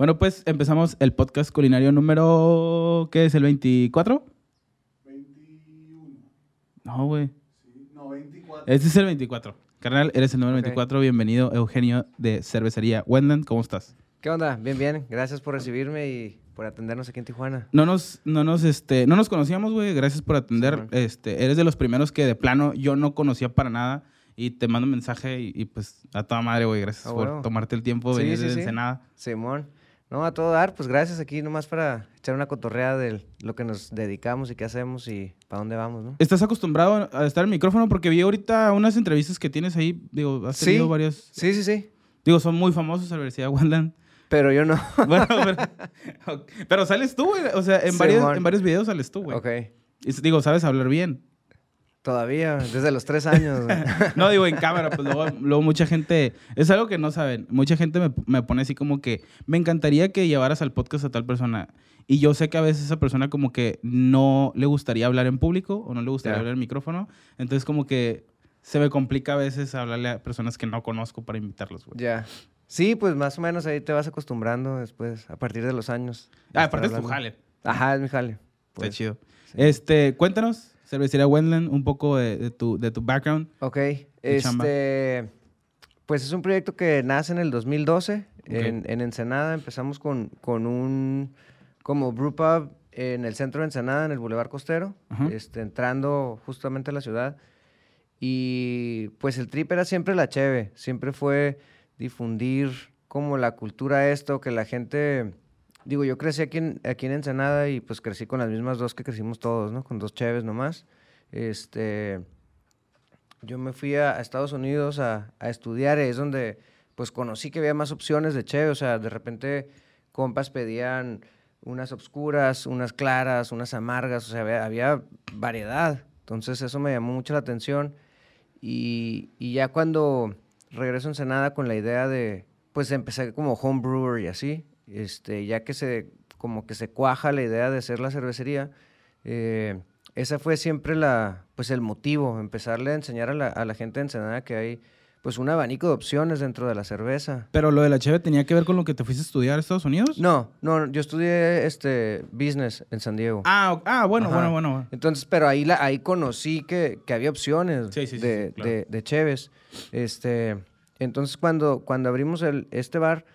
Bueno, pues empezamos el podcast culinario número. ¿Qué es? ¿El 24? 21. No, güey. Sí, no, 24. Este es el 24. Carnal, eres el número Ok. 24. Bienvenido, Eugenio de Cervecería Wendland. ¿Cómo estás? ¿Qué onda? Bien, bien. Gracias por recibirme y por atendernos aquí en Tijuana. No nos, no nos, este, no nos conocíamos, güey. Gracias por atender. Este, eres de los primeros que de plano yo no conocía para nada. Y te mando un mensaje y, y, pues a toda madre, güey. Gracias Ah, por tomarte el tiempo de Sí, venir sí, de sí. Ensenada. Simón. No, a todo dar, pues gracias aquí nomás para echar una cotorrea de lo que nos dedicamos y qué hacemos y para dónde vamos, ¿no? ¿Estás acostumbrado a estar en el micrófono? Porque vi ahorita unas entrevistas que tienes ahí. Digo, has Sí. tenido varias. Sí, sí, sí. Digo, son muy famosos en la Universidad de Wendland. Pero yo no. Bueno, pero, pero sales tú, güey. O sea, en, varios, en varios videos sales tú, güey. ok. Y digo, sabes hablar bien. Todavía, desde los tres años. No, digo, en cámara, pues luego, luego mucha gente... Es algo que no saben. Mucha gente me, me pone así como que... Me encantaría que llevaras al podcast a tal persona. Y yo sé que a veces esa persona como que no le gustaría hablar en público o no le gustaría hablar en micrófono. Entonces como que se me complica a veces hablarle a personas que no conozco para invitarlos, güey. ya. Sí, pues más o menos ahí te vas acostumbrando después, a partir de los años. Ah, aparte es tu jale. Ajá, es mi jale. Está pues. chido. sí. Este, cuéntanos, Cervecería Wendland, un poco de, de tu, de tu background. Ok, chamba? este, pues es un proyecto que nace en el 2012 Ok. en, en Ensenada. Empezamos con, con un como brew pub en el centro de Ensenada, en el Boulevard Costero, Ajá. este, entrando justamente a la ciudad. Y pues el trip era siempre la cheve, siempre fue difundir como la cultura esto, que la gente... Digo, yo crecí aquí en, aquí en Ensenada y pues crecí con las mismas dos que crecimos todos, ¿no? Con dos cheves nomás. Este, yo me fui a, a Estados Unidos a, a estudiar y es donde pues conocí que había más opciones de cheve, o sea, de repente compas pedían unas obscuras, unas claras, unas amargas, o sea, había, había variedad. Entonces eso me llamó mucho la atención y, y ya cuando regreso a Ensenada con la idea de, pues empecé como home brewer y así, este, ya que se, como que se cuaja la idea de hacer la cervecería, eh, esa fue siempre la, pues el motivo, empezarle a enseñar a la, a la gente de Ensenada que hay pues un abanico de opciones dentro de la cerveza. Pero lo de la cheve tenía que ver con lo que te fuiste a estudiar a Estados Unidos. No, no, yo estudié este business en San Diego. Ah, ah bueno, Ajá. bueno, bueno. Entonces, pero ahí, la, ahí conocí que, que había opciones Sí, sí, sí, de, sí, claro. de, de cheves. Este, entonces, cuando, cuando abrimos el, este bar,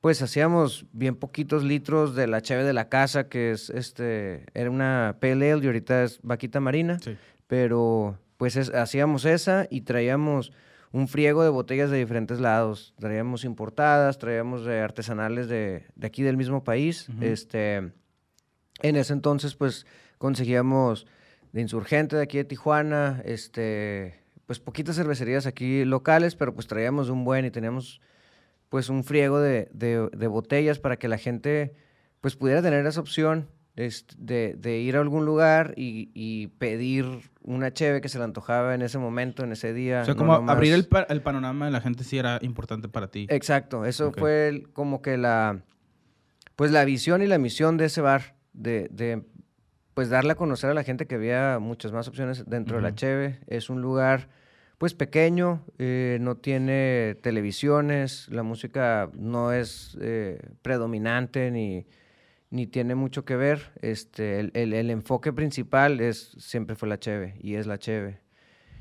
pues hacíamos bien poquitos litros de la cheve de la casa, que es este, era una ale y ahorita es vaquita marina. Sí. Pero pues es- hacíamos esa y traíamos un friego de botellas de diferentes lados. Traíamos importadas, traíamos de artesanales de, de aquí del mismo país. Este, en ese entonces, pues conseguíamos de insurgente de aquí de Tijuana, este, pues poquitas cervecerías aquí locales, pero pues traíamos un buen y teníamos pues un friego de, de- de botellas para que la gente pues pudiera tener esa opción este, de, de ir a algún lugar y, y pedir una cheve que se le antojaba en ese momento, en ese día. O sea, no como nomás- abrir el, pa- el panorama de la gente sí era importante para ti. Exacto, eso fue el- como que la, pues la visión y la misión de ese bar, de, de, pues darle a conocer a la gente que había muchas más opciones dentro de la. Cheve. Es un lugar pues pequeño, eh, no tiene televisiones, la música no es eh, predominante ni, ni tiene mucho que ver. Este, el, el- el enfoque principal es, siempre fue la Cheve y es la Cheve.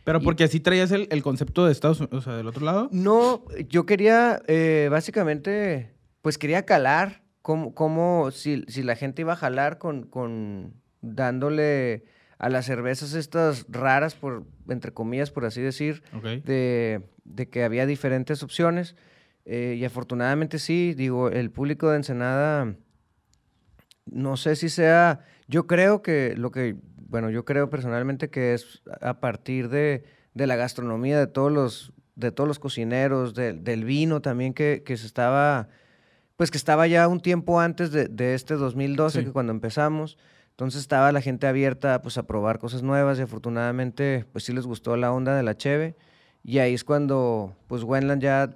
Pero y- porque así traías el, el concepto de Estados Unidos, o sea, del otro lado. No, yo quería, eh, básicamente, pues quería calar cómo si, si la gente iba a jalar con, con dándole a las cervezas estas raras, por, entre comillas, por así decir, Ok. de, de que había diferentes opciones. eh, y afortunadamente sí, digo, el público de Ensenada, no sé si sea, yo creo que lo que, bueno, yo creo personalmente que es a partir de, de la gastronomía de todos los, de todos los cocineros, de- del vino también que, que se estaba, pues que estaba ya un tiempo antes de, de este 2012, Sí. que cuando empezamos. Entonces estaba la gente abierta pues, a probar cosas nuevas y afortunadamente pues sí les gustó la onda de la cheve. Y ahí es cuando pues Wendland ya,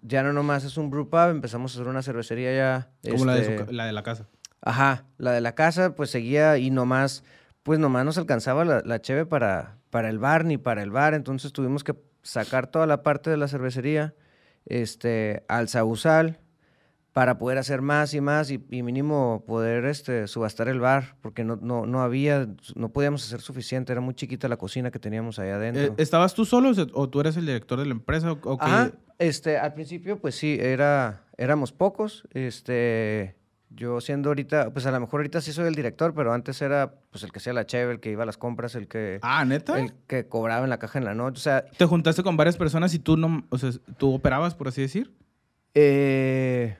ya no nomás es un brew pub, empezamos a hacer una cervecería ya. Como la, de su este, la de la casa. Ajá, la de la casa pues seguía y nomás, pues nomás nos alcanzaba la, la cheve para, para el bar ni para el bar, entonces tuvimos que sacar toda la parte de la cervecería este, al Sausal, para poder hacer más y más y, y mínimo poder este, subastar el bar, porque no, no, no había, no podíamos hacer suficiente, era muy chiquita la cocina que teníamos allá adentro. Eh, ¿Estabas tú solo o tú eres el director de la empresa? O, o? Ajá, este, al principio, pues sí, era, éramos pocos. Este, yo siendo ahorita, pues a lo mejor ahorita sí soy el director, pero antes era pues el que hacía la cheve, el que iba a las compras, el que, Ah, ¿neta? el que cobraba en la caja en la noche. O sea, ¿Te juntaste con varias personas y tú no, o sea, tú operabas, por así decir? eh,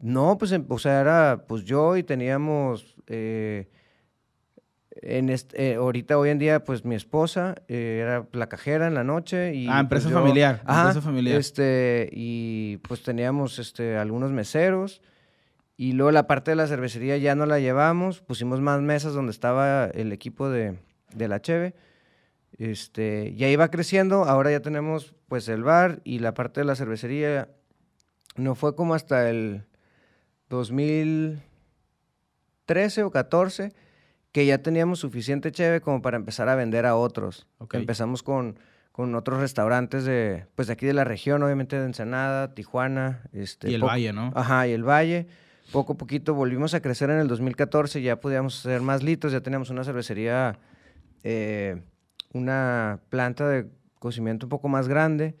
no, pues, em- o sea, era pues yo y teníamos, eh, en este, eh, ahorita hoy en día, pues mi esposa eh, era la cajera en la noche y Ah, empresa pues, yo- familiar, Ajá, empresa familiar. Este, y pues teníamos este, algunos meseros. Y luego la parte de la cervecería ya no la llevamos. Pusimos más mesas donde estaba el equipo de, de la Cheve. Este, ya iba creciendo. Ahora ya tenemos pues el bar y la parte de la cervecería. No fue como hasta el 2013 o 14 que ya teníamos suficiente Cheve como para empezar a vender a otros. Empezamos con, con otros restaurantes de, pues de aquí de la región, obviamente de Ensenada, Tijuana. Este, Y el Valle, ¿no? Ajá, y el Valle. Poco a poquito volvimos a crecer en el 2014, ya podíamos hacer más litros, ya teníamos una cervecería, eh, una planta de cocimiento un poco más grande,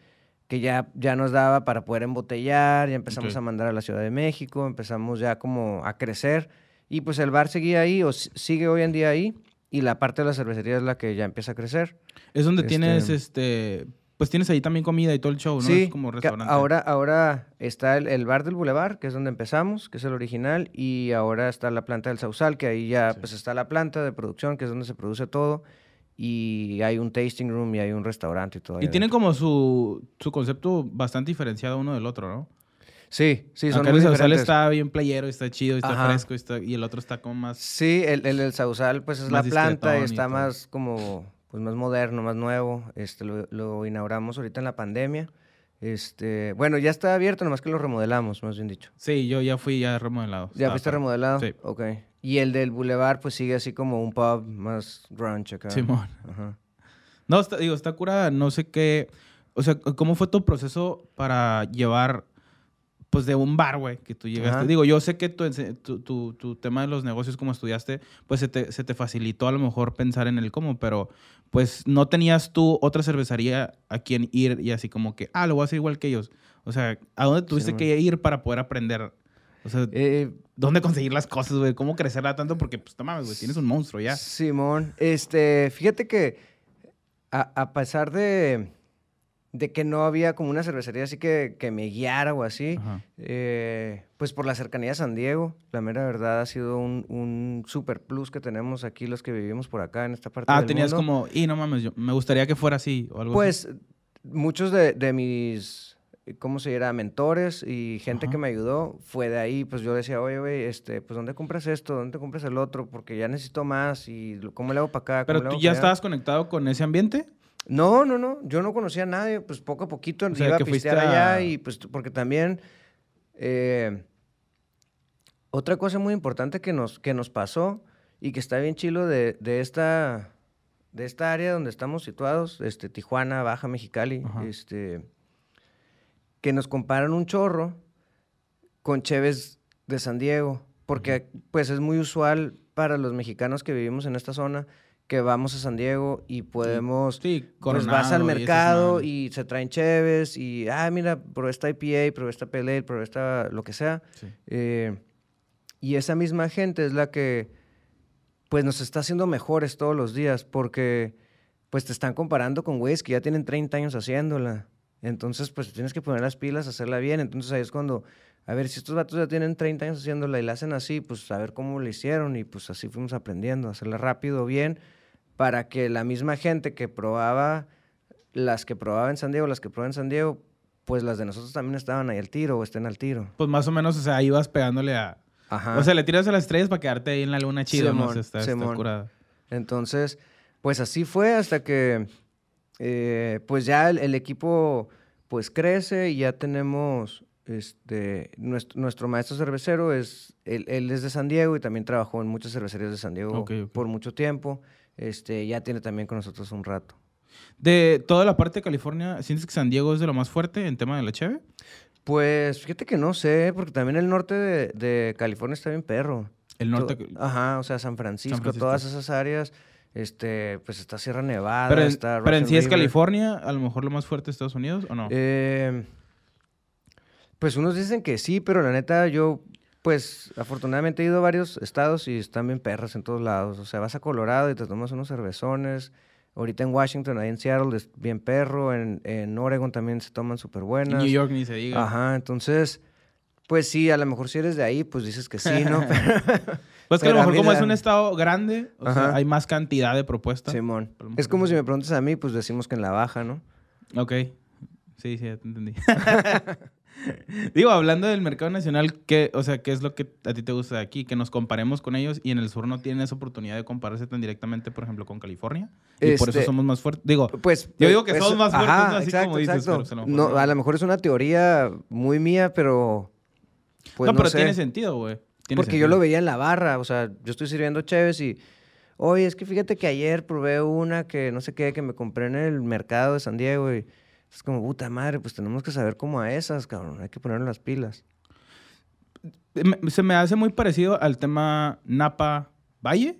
que ya, ya nos daba para poder embotellar, ya empezamos Ok. a mandar a la Ciudad de México, empezamos ya como a crecer, y pues el bar seguía ahí, o si- sigue hoy en día ahí, y la parte de la cervecería es la que ya empieza a crecer. Es donde Este- tienes, este... Pues tienes ahí también comida y todo el show, ¿no? Sí, es como restaurante. ahora, ahora está el, el bar del Boulevard, que es donde empezamos, que es el original, y ahora está la planta del Sausal, que ahí ya Sí. pues está la planta de producción, que es donde se produce todo, y hay un tasting room y hay un restaurante y todo. Y tienen como su, su concepto bastante diferenciado uno del otro, ¿no? Sí, sí, son Acá muy el Sausal diferentes. está bien playero, está chido, está Ajá. fresco, está, y el otro está como más... Sí, el, el, el Sausal pues es la planta y está más como, pues más moderno, más nuevo. Este, lo, lo inauguramos ahorita en la pandemia. Este, bueno, ya está abierto, nomás que lo remodelamos, más bien dicho. Sí, yo ya fui ya remodelado. ¿Ya fuiste remodelado? Sí. Ok. Y el del Boulevard, pues sigue así como un pub más grunge acá. Simón. Ajá. No, está, digo, está curada. No sé qué. O sea, ¿cómo fue tu proceso para llevar, pues, de un bar, güey, que tú llegaste? Ajá. Digo, yo sé que tu, ense- tu, tu- tu tema de los negocios, como estudiaste, pues se te, se te facilitó a lo mejor pensar en el cómo, pero pues no tenías tú otra cervecería a quien ir y así como que, ah, lo voy a hacer igual que ellos. O sea, ¿a dónde tuviste que ir para poder aprender? O sea, Eh, ¿dónde conseguir las cosas, güey? ¿Cómo crecerla tanto? Porque, pues, no mames, güey, tienes un monstruo ya. Simón, este, fíjate que a, a pesar de, de que no había como una cervecería así que, que me guiara o así, eh, pues por la cercanía a San Diego, la mera verdad ha sido un, un super plus que tenemos aquí los que vivimos por acá en esta parte Ah, del tenías mundo. como, y no mames, yo, me gustaría que fuera así o algo así. Pues muchos de, de mis, ¿cómo se dirá? Mentores y gente Ajá. que me ayudó fue de ahí. Pues yo decía, oye, güey, este, pues ¿dónde compras esto? ¿Dónde compras el otro? Porque ya necesito más y ¿cómo le hago para acá? Pero ¿Cómo le tú ya pa' allá?". estabas conectado con ese ambiente. No, no, no. Yo no conocía a nadie. Pues poco a poquito O sea, iba a que pistear allá y pues porque también... eh, otra cosa muy importante que nos, que nos pasó y que está bien chilo de, de esta, de esta área donde estamos situados, este, Tijuana, Baja Mexicali, Ajá. este, que nos comparan un chorro con Cheves de San Diego, porque pues es muy usual para los mexicanos que vivimos en esta zona que vamos a San Diego y podemos Sí, pues vas al y mercado madres. y se traen cheves y, ah, mira, probé esta IPA, probé esta Ale, probé esta lo que sea. Sí. Eh, y esa misma gente es la que, pues, nos está haciendo mejores todos los días porque, pues, te están comparando con güeyes que ya tienen 30 años haciéndola. Entonces, pues, tienes que poner las pilas, hacerla bien. Entonces, ahí es cuando, a ver, si estos vatos ya tienen 30 años haciéndola y la hacen así, pues, a ver cómo lo hicieron. Y, pues, así fuimos aprendiendo, a hacerla rápido, bien, para que la misma gente que probaba, las que probaba en San Diego, las que probaban en San Diego, pues, las de nosotros también estaban ahí al tiro o estén al tiro. Pues más o menos, o sea, ibas pegándole a... Ajá. O sea, le tiras a las estrellas para quedarte ahí en la luna chido, ¿no? O sea, Simón, está. Entonces, pues así fue hasta que, eh, pues ya el, el equipo, pues crece y ya tenemos, este, nuestro, nuestro maestro cervecero es, él, él es de San Diego y también trabajó en muchas cervecerías de San Diego por mucho tiempo. Este, ya tiene también con nosotros un rato. De toda la parte de California, ¿sientes que San Diego es de lo más fuerte en tema de la cheve? Pues fíjate que no sé, porque también el norte de, de California está bien perro. El norte. Ajá, o sea, San Francisco, Francisco. todas esas áreas, este, pues está Sierra Nevada, pero en, está pero en Russian sí es. California, a lo mejor lo más fuerte de Estados Unidos, ¿o no? Eh, pues unos dicen que sí, pero la neta yo, pues afortunadamente he ido a varios estados y están bien perras en todos lados. O sea, vas a Colorado y te tomas unos cervezones. Ahorita en Washington, ahí en Seattle es bien perro. En, en Oregon también se toman súper En buenas. New York ni se diga. Ajá, entonces, pues sí, a lo mejor si eres de ahí, pues dices que sí, ¿no? Pues que a lo a mejor como la- es un estado grande, o sea, hay más cantidad de propuestas. Simón. Es como si me preguntas a mí, pues decimos que en la baja, ¿no? Ok. Sí, sí, ya te entendí. Digo, hablando del mercado nacional, ¿qué, o sea, ¿qué es lo que a ti te gusta de aquí? Que nos comparemos con ellos y en el sur no tienen esa oportunidad de compararse tan directamente, por ejemplo, con California. Y por eso Este, somos más fuertes. Digo, Pues, Yo digo que pues, somos más fuertes. Así exacto, como dices, exacto. pero, a lo mejor no, no. a lo mejor es una teoría muy mía, pero pues no, no, pero sé. tiene sentido, güey. Porque yo lo veía en la barra, o sea, yo estoy sirviendo cheves y, oye, es que fíjate que ayer probé una que no sé qué, que me compré en el mercado de San Diego y es como, puta madre, pues tenemos que saber cómo a esas, cabrón, hay que ponerle las pilas. Se me hace muy parecido al tema Napa Valle.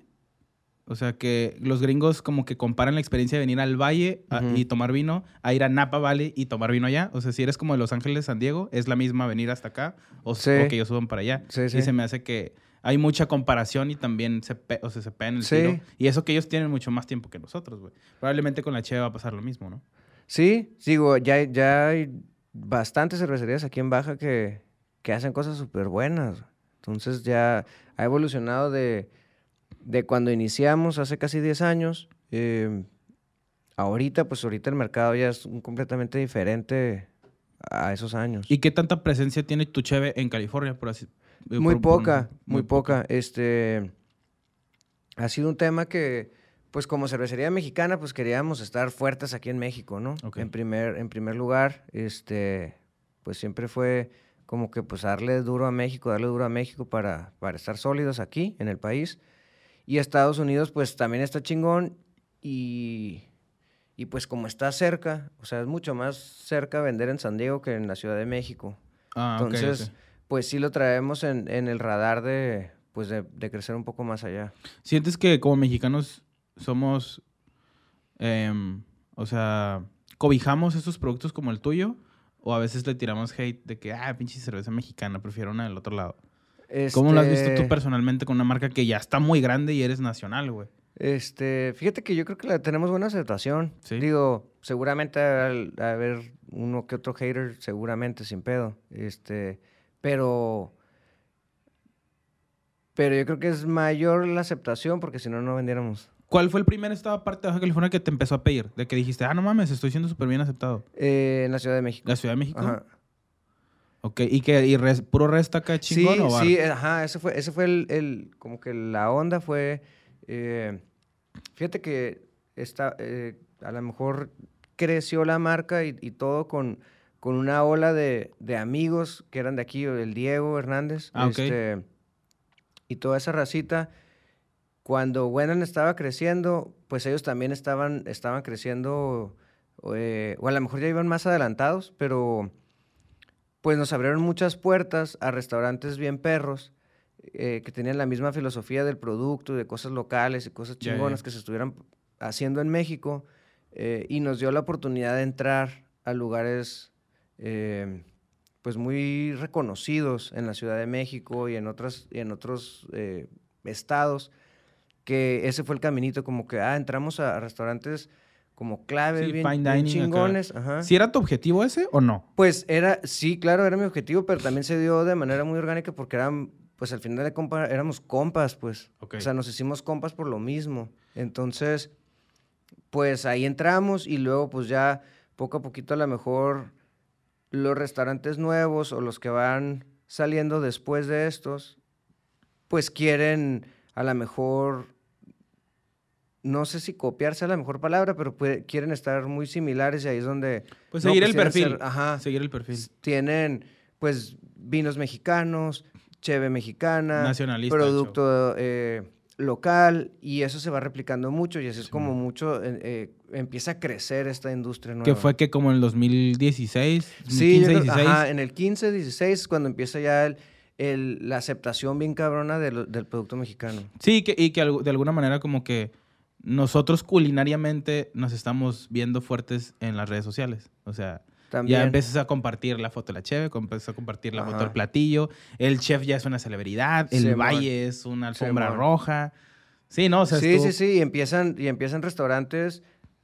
O sea, que los gringos como que comparan la experiencia de venir al valle a- y tomar vino a ir a Napa Valley y tomar vino allá. O sea, si eres como de Los Ángeles, San Diego, es la misma venir hasta acá o, Sí. o que ellos suban para allá. Sí, Y sí. se me hace que hay mucha comparación y también se, pe- o sea, se pegan el tiro. Y eso que ellos tienen mucho más tiempo que nosotros, güey. Probablemente con la Cheve va a pasar lo mismo, ¿no? Sí, digo, ya, ya hay bastantes cervecerías aquí en Baja que, que hacen cosas súper buenas. Entonces ya ha evolucionado de, de cuando iniciamos hace casi 10 años. eh, ahorita, pues ahorita el mercado ya es completamente diferente a esos años. ¿Y qué tanta presencia tiene tu Cheve en California, por así eh, Muy por- por- poca, muy poca. Este ha sido un tema que, pues como cervecería mexicana, pues queríamos estar fuertes aquí en México, ¿no? En primer, en primer lugar, este, pues siempre fue como que pues darle duro a México, darle duro a México para, para estar sólidos aquí en el país. Y Estados Unidos, pues también está chingón y, y pues como está cerca, o sea, es mucho más cerca vender en San Diego que en la Ciudad de México. Ah, Entonces, pues sí lo traemos en, en el radar de, pues de, de crecer un poco más allá. ¿Sientes que como mexicanos somos, em, o sea, cobijamos estos productos como el tuyo? ¿O a veces le tiramos hate de que, ah, pinche cerveza mexicana, prefiero una del otro lado? ¿Cómo lo has visto tú Este, personalmente con una marca que ya está muy grande y eres nacional, güey? Este, fíjate que yo creo que la tenemos buena aceptación. Sí. Digo, seguramente al a haber uno que otro hater, seguramente, sin pedo. Este, pero, pero yo creo que es mayor la aceptación porque si no, no vendiéramos. ¿Cuál fue el primer estado aparte de Baja California que te empezó a pedir? De que dijiste, ah, no mames, estoy siendo súper bien aceptado. Eh, en la Ciudad de México. ¿La Ciudad de México? Ajá. Ok, ¿y que y res- puro resta acá chingón sí, o bar? sí, ajá, ese fue, ese fue el, el- como que la onda fue, eh, fíjate que esta, eh, a lo mejor creció la marca y, y todo con, con una ola de, de amigos que eran de aquí, el Diego Hernández, Ah, ok. este, y toda esa racita. Cuando Wenan estaba creciendo, pues ellos también estaban, estaban creciendo, eh, o a lo mejor ya iban más adelantados, pero pues nos abrieron muchas puertas a restaurantes bien perros eh, que tenían la misma filosofía del producto, de cosas locales y cosas chingonas que se estuvieran haciendo en México eh, y nos dio la oportunidad de entrar a lugares eh, pues muy reconocidos en la Ciudad de México y en otras y en otros estados que ese fue el caminito como que ah entramos a, a restaurantes como claves Sí, bien, fine chingones ajá. ¿Sí era tu objetivo ese o no? Pues era, sí, claro, era mi objetivo, pero también se dio de manera muy orgánica porque eran, pues al final de compa, éramos compas, pues. Ok. O sea, nos hicimos compas por lo mismo. Entonces, pues ahí entramos y luego pues ya poco a poquito a lo mejor los restaurantes nuevos o los que van saliendo después de estos, pues quieren a lo mejor, no sé si copiarse a la mejor palabra, pero puede- quieren estar muy similares y ahí es donde... Pues no, seguir el quieren perfil. ser- ajá, Seguir el perfil. tienen pues vinos mexicanos, cheve mexicana, Nacionalista, producto eh, local y eso se va replicando mucho y así es como mucho eh, empieza a crecer esta industria nueva. Que fue que como en el 2016, Sí, 15, yo creo- 16. ajá, en el 15, 16 es cuando empieza ya el- el- la aceptación bien cabrona de lo- del producto mexicano. Sí, que, y que de alguna manera como que nosotros culinariamente nos estamos viendo fuertes en las redes sociales. O sea, También. ya empiezas a compartir la foto de la cheve, empiezas a compartir la foto del platillo, el chef ya es una celebridad, el valle es una alfombra roja. Sí, no, o sea, sí, sí, sí, y empiezan, y empiezan restaurantes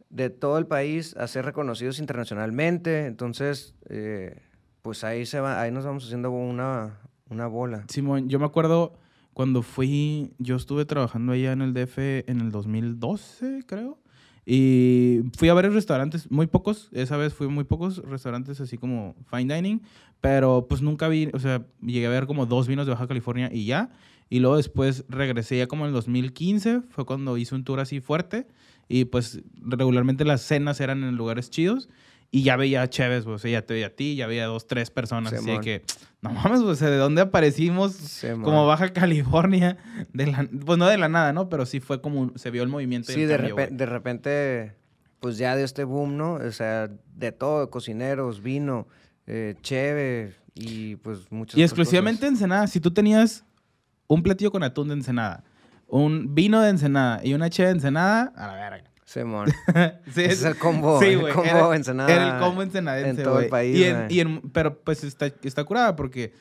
de todo el país a ser reconocidos internacionalmente, entonces, eh, pues ahí, se va, ahí nos vamos haciendo una, una bola. Simón, yo me acuerdo cuando fui, yo estuve trabajando allá en el DF en el 2012, creo. Y fui a varios restaurantes, muy pocos, esa vez fui a muy pocos restaurantes así como fine dining, pero pues nunca vi, o sea, llegué a ver como dos vinos de Baja California y ya. Y luego después regresé ya como en el 2015, fue cuando hice un tour así fuerte. Y pues regularmente las cenas eran en lugares chidos. Y ya veía chéves, o sea, ya te veía a ti, ya veía dos, tres personas. Así que, no mames, o sea, ¿de dónde aparecimos? Como Baja California, de la, pues no de la nada, ¿no? Pero sí fue como, se vio el movimiento. y Sí, el de, cambio, repen- güey. de repente, pues ya de este boom, ¿no? O sea, de todo, cocineros, vino, eh, y pues muchas Y exclusivamente cosas. Ensenada, si tú tenías un platillo con atún de Ensenada, un vino de Ensenada y una cheve de Ensenada, a la verga. Simón. Sí, Ese es el combo, sí, el güey, combo era- Ensenada Era el combo ensenadense, en todo el país, Y en- güey. y en- pero pues está, está curada porque,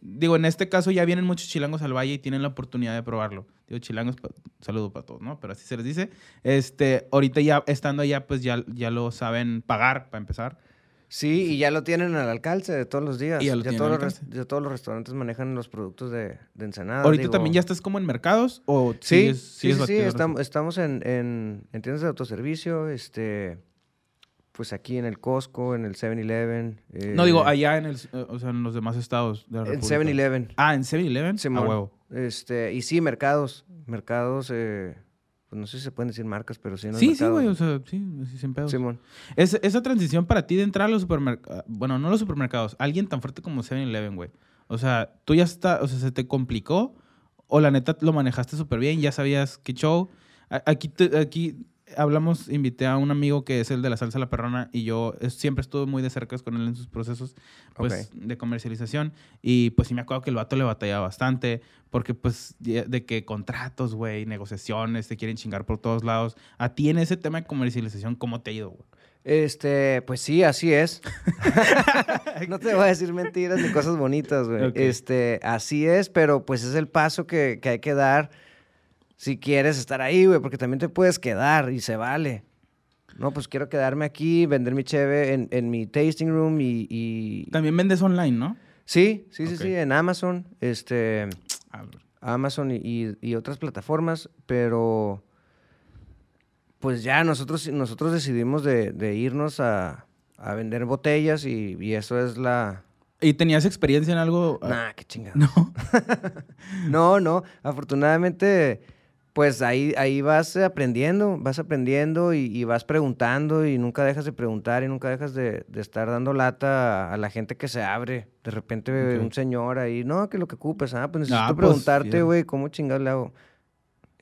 digo, en este caso ya vienen muchos chilangos al valle y tienen la oportunidad de probarlo. Digo, chilangos, saludo para todos, ¿no? Pero así se les dice. Este, ahorita ya estando allá, pues ya, ya lo saben pagar para empezar. Sí, y ya lo tienen al alcance de todos los días. Y ya lo ya, todos los ya todos los restaurantes manejan los productos de, de Ensenada. ahorita Ah, digo. también ya estás como en mercados o Sí, sigues- sí, sigues sí, sí, batiendo estam- recetas? estamos en, en, en tiendas de autoservicio, este, pues aquí en el Costco, en el 7-Eleven. No, digo, eh, allá en, el, eh, o sea, en los demás estados de la En República. 7-Eleven. Ah, en 7-Eleven. A Simón. huevo. Este, y sí, mercados. Mercados, eh, pues no sé si se pueden decir marcas, pero sí en los Sí, sí, mercados. güey, o sea, sí, así sin pedos. Simón. Es- esa transición para ti de entrar a los supermercados, bueno, no los supermercados, alguien tan fuerte como 7-Eleven, güey. O sea, tú ya está, o sea, se te complicó o la neta lo manejaste súper bien, ya sabías qué show. Aquí, te- aquí hablamos, invité a un amigo que es el de la salsa La Perrona y yo es- siempre estuve muy de cerca con él en sus procesos pues, de comercialización y pues sí me acuerdo que el vato le batallaba bastante porque pues de que contratos, güey, negociaciones, te quieren chingar por todos lados. A ti en ese tema de comercialización, ¿cómo te ha ido, güey? Este, pues sí, así es. no te voy a decir mentiras ni cosas bonitas, güey. Ok. Este, así es, pero pues es el paso que, que hay que dar si quieres estar ahí, güey, porque también te puedes quedar y se vale. No, pues quiero quedarme aquí, vender mi cheve en, en mi tasting room y, y- También vendes online, ¿no? Sí, sí, sí, sí, en Amazon, este, Ah, Amazon y, y- y otras plataformas, pero pues ya nosotros, nosotros decidimos de, de irnos a, a vender botellas y, y eso es la... ¿Y tenías experiencia en algo? Ah, Nah, qué chingada. No. No, no, afortunadamente, pues ahí, ahí vas aprendiendo, vas aprendiendo y, y vas preguntando y nunca dejas de preguntar y nunca dejas de, de estar dando lata a, a la gente que se abre. De repente un señor ahí, no, que lo que ocupes, ah, pues necesito Ah, pues, preguntarte, güey, ¿cómo chingado le hago?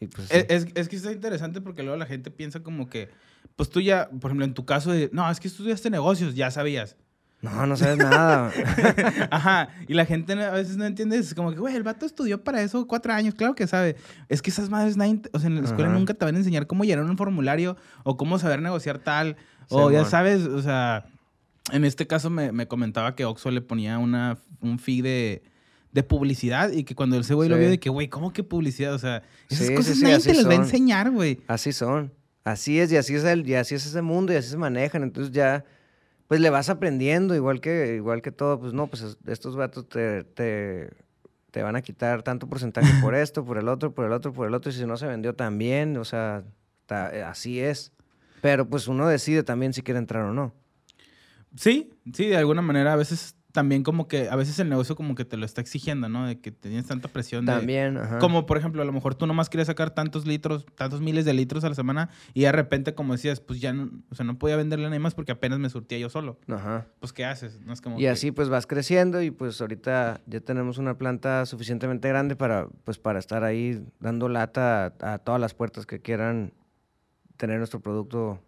Y pues, Es, sí. es, es que está interesante porque luego la gente piensa como que, pues tú ya, por ejemplo, en tu caso de, no, es que estudiaste negocios, ya sabías. No, no sabes nada. Ajá, y la gente a veces no entiende, es como que, güey, el vato estudió para eso cuatro años, claro que sabe. Es que esas madres, nadie o sea, en la escuela Ajá. nunca te van a enseñar cómo llenar un formulario o cómo saber negociar tal, o ya sabes, o sea, en este caso me, me comentaba que Oxxo le ponía una, un fee de, de publicidad y que cuando ese güey lo vio de que, güey, ¿cómo que publicidad? O sea, esas Sí, cosas sí, nadie te las va a enseñar, güey. Así son. Así es, y así es el, y así es ese mundo, y así se manejan. Entonces ya, pues le vas aprendiendo, igual que, igual que todo, pues no, pues es- estos vatos te, te, te van a quitar tanto porcentaje por esto, por el otro, por el otro, por el otro, y si no se vendió también, o sea, ta- eh, así es. Pero pues uno decide también si quiere entrar o no. Sí, sí, de alguna manera a veces también como que a veces el negocio como que te lo está exigiendo, ¿no? De que tienes tanta presión de... También, ajá. Como por ejemplo, a lo mejor tú nomás querías sacar tantos litros, tantos miles de litros a la semana y de repente, como decías, pues ya no, o sea, no podía venderle a nadie más porque apenas me surtía yo solo. Ajá. Pues, ¿qué haces? No es como Y que- así pues vas creciendo y pues ahorita ya tenemos una planta suficientemente grande para pues para estar ahí dando lata a, a todas las puertas que quieran tener nuestro producto.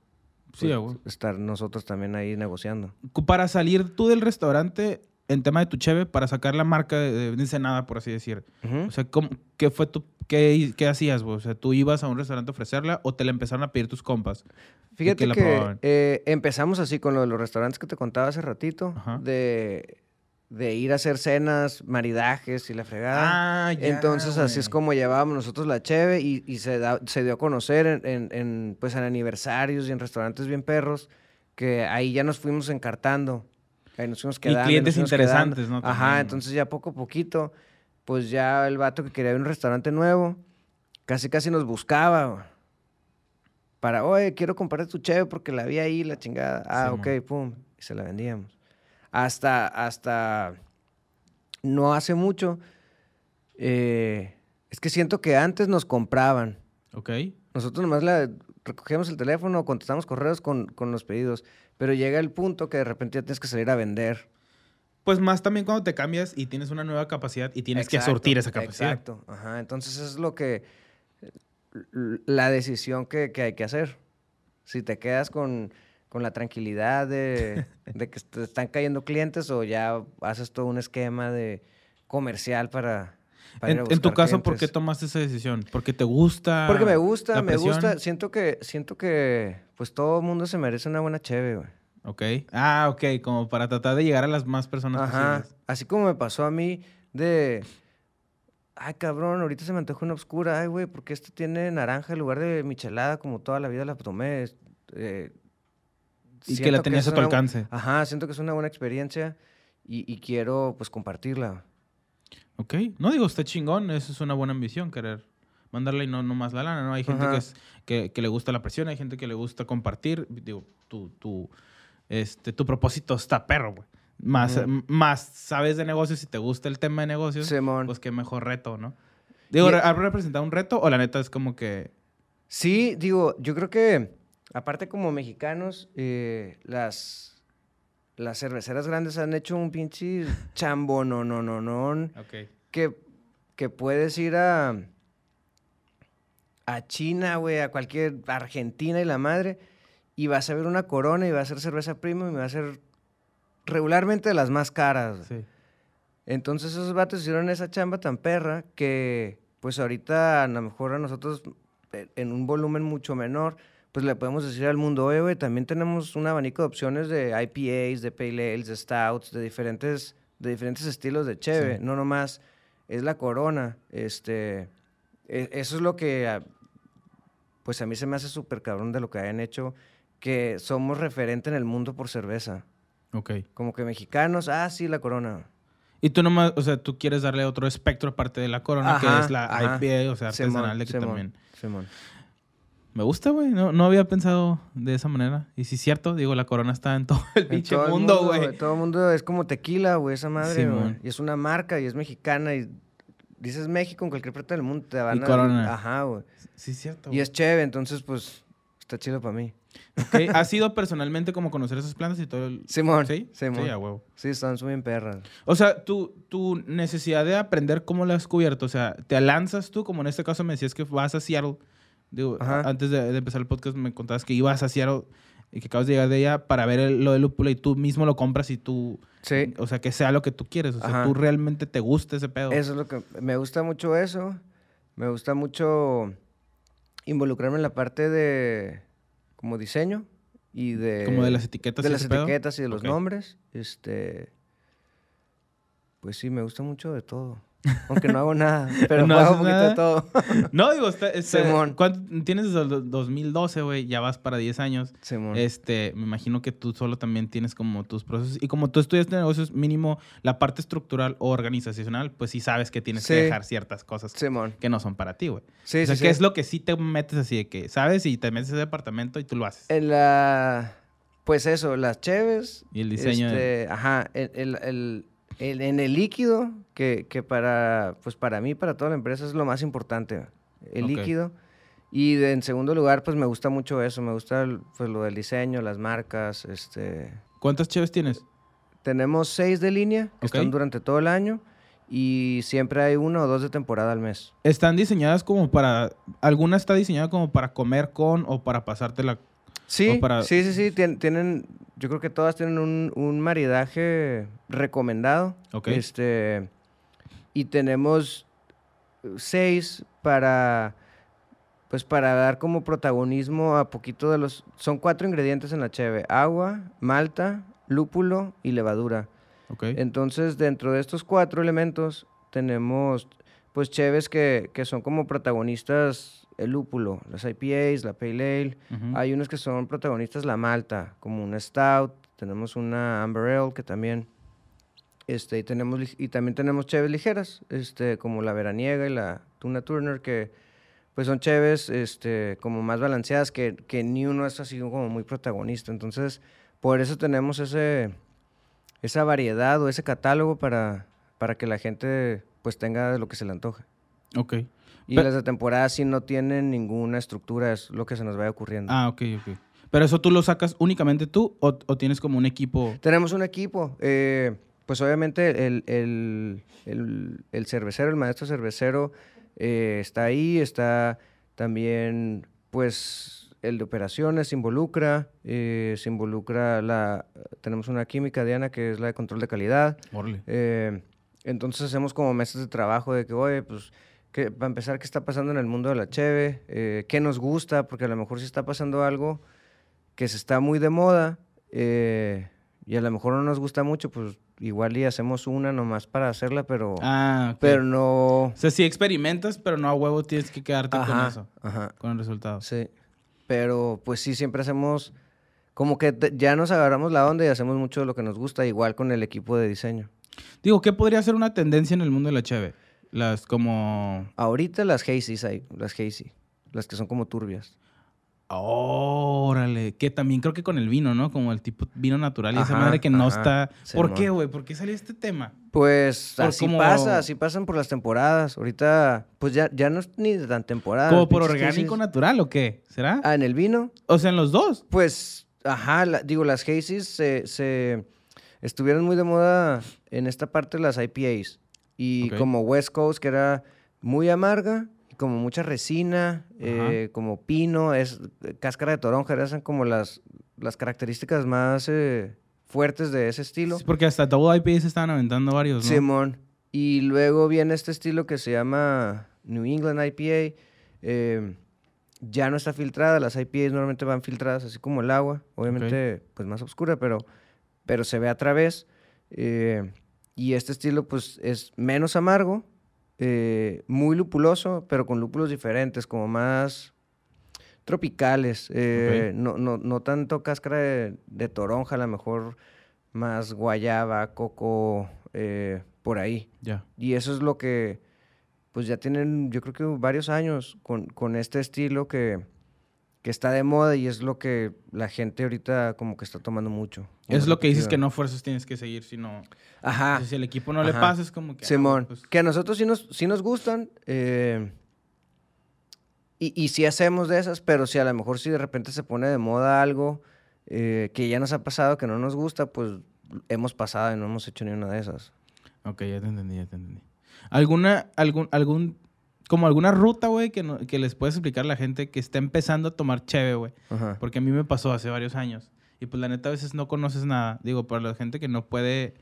Sí, pues, estar nosotros también ahí negociando. Para salir tú del restaurante en tema de tu cheve, para sacar la marca de, Ensenada, por así decir. O sea, ¿cómo- ¿qué fue tu, qué, qué hacías, güey? O sea, ¿tú ibas a un restaurante a ofrecerla o te la empezaron a pedir tus compas? Fíjate que probaban. eh, empezamos así con lo de los restaurantes que te contaba hace ratito, Ajá. de, de ir a hacer cenas, maridajes y la fregada. Ah, ya, Entonces así es como llevábamos nosotros la cheve y, y se, da- se dio a conocer en, en- en, pues, en aniversarios y en restaurantes bien perros, que ahí ya nos fuimos encartando. Ahí nos fuimos quedando. clientes fuimos quedando. interesantes, ¿no? Ajá, También. entonces ya poco a poquito, pues ya el vato que quería abrir un restaurante nuevo, casi casi nos buscaba. Para, oye, quiero comprar tu cheve porque la vi ahí, la chingada. Ah, Sí, ok, pum. Y se la vendíamos. Hasta, hasta no hace mucho. eh, es que siento que antes nos compraban. Ok. Nosotros nomás la, recogíamos el teléfono, contestamos correos con, con los pedidos. Pero llega el punto que de repente ya tienes que salir a vender. Pues más también cuando te cambias y tienes una nueva capacidad y tienes que surtir esa capacidad. Exacto. Ajá. Entonces eso es lo que. La decisión que, que hay que hacer. Si te quedas con, con la tranquilidad de, de que te están cayendo clientes o ya haces todo un esquema de comercial para. para ir En, a en tu caso, ¿por qué tomaste esa decisión? ¿Porque te gusta? Porque me gusta, la me presión? gusta. Siento que, siento que pues todo el mundo se merece una buena cheve, güey. Ok. Ah, ok. Como para tratar de llegar a las más personas Ajá. posibles. Así como me pasó a mí de. Ay, cabrón, ahorita se me antoja una oscura. Ay, güey, porque este tiene naranja en lugar de michelada como toda la vida la tomé. Es- eh, Y que la tenías es a tu una alcance. Ajá, siento que es una buena experiencia y, y quiero, pues, compartirla. Ok. No digo, está chingón. Eso es una buena ambición, querer mandarle y no nomás la lana, ¿no? Hay gente que, es, que, que le gusta la presión, hay gente que le gusta compartir. Digo, tu, tu, este, tu propósito está perro, güey. Más, más sabes de negocios y te gusta el tema de negocios, Simón. pues qué mejor reto, ¿no? Digo, ¿ha representado un reto o la neta es como que... Sí, digo, yo creo que, aparte como mexicanos, eh, las, las cerveceras grandes han hecho un pinche chambo, no, no, no, no. Ok. que, que puedes ir a, a China, güey, a cualquier Argentina y la madre, y vas a ver una corona y va a ser cerveza premium y va a ser regularmente de las más caras. Sí. Entonces esos vatos hicieron esa chamba tan perra que pues ahorita a lo mejor a nosotros eh, en un volumen mucho menor, pues le podemos decir al mundo, oye, güey, también tenemos un abanico de opciones de IPAs, de Pale Ales, de Stouts, de diferentes, de diferentes estilos de cheve, Sí. no nomás es la corona. Este, e- eso es lo que, pues a mí se me hace súper cabrón de lo que hayan hecho, que somos referente en el mundo por cerveza. Ok. Como que mexicanos, ah, sí, la corona. Y tú nomás, o sea, tú quieres darle otro espectro aparte de la corona, que es la ajá. IPA, o sea, Simón, artesanal, de que Simón, también... Simón. Me gusta, güey. No, no había pensado de esa manera. Y sí es cierto, digo, la corona está en todo el En pinche todo el mundo, güey. Todo el mundo es como tequila, güey, esa madre, güey. Y es una marca y es mexicana y dices México en cualquier parte del mundo te van Y a... Corona. Ajá, güey. Sí es cierto. Y es chévere, entonces, pues, está chido para mí. ¿Has sido personalmente como conocer esas plantas y todo el... Simón. ¿Sí? Simón. Sí, a huevo. Sí, están son bien perras. O sea, tu, tu necesidad de aprender cómo la has cubierto, o sea, te lanzas tú, como en este caso me decías que vas a Seattle. Digo, Ajá. antes de, de empezar el podcast me contabas que ibas a Seattle y que acabas de llegar de ella para ver el- lo de lúpulo y tú mismo lo compras y tú... Sí. O sea, que sea lo que tú quieres. O sea, Ajá. tú realmente te gusta ese pedo. Eso es lo que... Me gusta mucho eso. Me gusta mucho involucrarme en la parte de... Como diseño y de... como de las etiquetas de y las ese pedo. etiquetas y de los nombres. Este. Pues sí, me gusta mucho de todo. Aunque no hago nada, pero ¿No hago un poquito nada? de todo. No, digo, Simón. ¿cuánto- tienes desde el do- 2012, güey, ya vas para 10 años. Simón. Este, me imagino que tú solo también tienes como tus procesos. Y como tú estudiaste negocios, mínimo la parte estructural o organizacional, pues sí sabes que tienes que Sí. dejar ciertas cosas Simón. que no son para ti, güey. Sí, o sea, sí, ¿qué sí. es lo que sí te metes así de que, sabes? Y te metes a ese departamento y tú lo haces. En la. Pues eso, las cheves. Y el diseño de- este, Ajá, el, el- el- el- en el líquido, que, que para, pues para mí, para toda la empresa, es lo más importante, el líquido. Y de- en segundo lugar, pues me gusta mucho eso, me gusta pues, lo del diseño, las marcas, este... ¿Cuántas cheves tienes? Tenemos seis de línea que están durante todo el año y siempre hay uno o dos de temporada al mes. ¿Están diseñadas como para... ¿Alguna está diseñada como para comer con o para pasártela? Sí, para- sí, sí, sí, tien- tienen, yo creo que todas tienen un, un maridaje recomendado. Este, y tenemos seis para, pues para dar como protagonismo a poquito de los, son cuatro ingredientes en la cheve, agua, malta, lúpulo y levadura. Ok. Entonces, dentro de estos cuatro elementos tenemos pues cheves que, que son como protagonistas el lúpulo, las IPAs, la Pale Ale. Hay unos que son protagonistas la malta, como una Stout, tenemos una Amber Ale que también este y tenemos y también tenemos cheves ligeras, este como la veraniega y la Tuna Turner que pues son cheves este como más balanceadas que, que ni uno es así como muy protagonista. Entonces, por eso tenemos ese esa variedad o ese catálogo para para que la gente pues tenga lo que se le antoje. Ok. Y Pe- las de temporada sí no tienen ninguna estructura, es lo que se nos vaya ocurriendo. Ah, ok, ok. ¿Pero eso tú lo sacas únicamente tú o, o tienes como un equipo? Tenemos un equipo, eh, pues obviamente el, el, el- el cervecero, el maestro cervecero eh, está ahí, está también pues el de operaciones se involucra, eh, se involucra la, tenemos una química, Diana, que es la de control de calidad. Eh, entonces hacemos como meses de trabajo de que, oye, pues, que, para empezar, ¿qué está pasando en el mundo de la cheve? Eh, ¿Qué nos gusta? Porque a lo mejor si está pasando algo que se está muy de moda eh, y a lo mejor no nos gusta mucho, pues igual y hacemos una nomás para hacerla, pero, Ah, pero no... O sea, sí experimentas, pero no a huevo tienes que quedarte con eso, ajá, con el resultado. sí. Pero pues sí, siempre hacemos... Como que te- ya nos agarramos la onda y hacemos mucho de lo que nos gusta, igual con el equipo de diseño. Digo, ¿qué podría ser una tendencia en el mundo de la cheve? Las como... Ahorita las hazies hay, las hazy, las que son como turbias. Órale, que también creo que con el vino, ¿no? Como el tipo vino natural y esa madre que no ajá, está... ¿Por qué, güey? ¿Por qué salió este tema? Pues Por así como- pasa, así pasan por las temporadas. Ahorita, pues ya, ya no es ni de tan temporada. ¿Como por orgánico hazies. natural o qué? ¿Será? Ah, en el vino, O sea, en los dos. pues, ajá, la- digo, las hazies se, se estuvieron muy de moda en esta parte las IPAs. Y como West Coast, que era muy amarga, como mucha resina, eh, como pino, es eh, cáscara de toronja, eran como las, las características más eh, fuertes de ese estilo. Sí, porque hasta Double IPA se estaban aventando varios, ¿no? Simón. Y luego viene este estilo que se llama New England IPA. eh, ya no está filtrada. Las IPAs normalmente van filtradas así como el agua. Obviamente, pues más oscura, pero, pero se ve a través. eh, y este estilo, pues, es menos amargo, eh, muy lupuloso, pero con lúpulos diferentes, como más tropicales. eh, no, no, no tanto cáscara de, de toronja, a lo mejor más guayaba, coco, eh, por ahí. Ya. Y eso es lo que, pues ya tienen, yo creo que varios años con, con este estilo que, que está de moda y es lo que la gente ahorita como que está tomando mucho. Es lo que dices que no fuerzas tienes que seguir, sino... Ajá. si el equipo no le ajá. pasa, es como que... ah, Simón, pues, que a nosotros sí nos, sí nos gustan. eh, y, y sí hacemos de esas, pero si a lo mejor si de repente se pone de moda algo eh, que ya nos ha pasado, que no nos gusta, pues hemos pasado y no hemos hecho ni una de esas. Ok, ya te entendí, ya te entendí. ¿Alguna, algún, algún, como alguna ruta, güey, que, no- que les puedes explicar a la gente que está empezando a tomar cheve, güey? Porque a mí me pasó hace varios años. Y pues la neta a veces no conoces nada. Digo, para la gente que no puede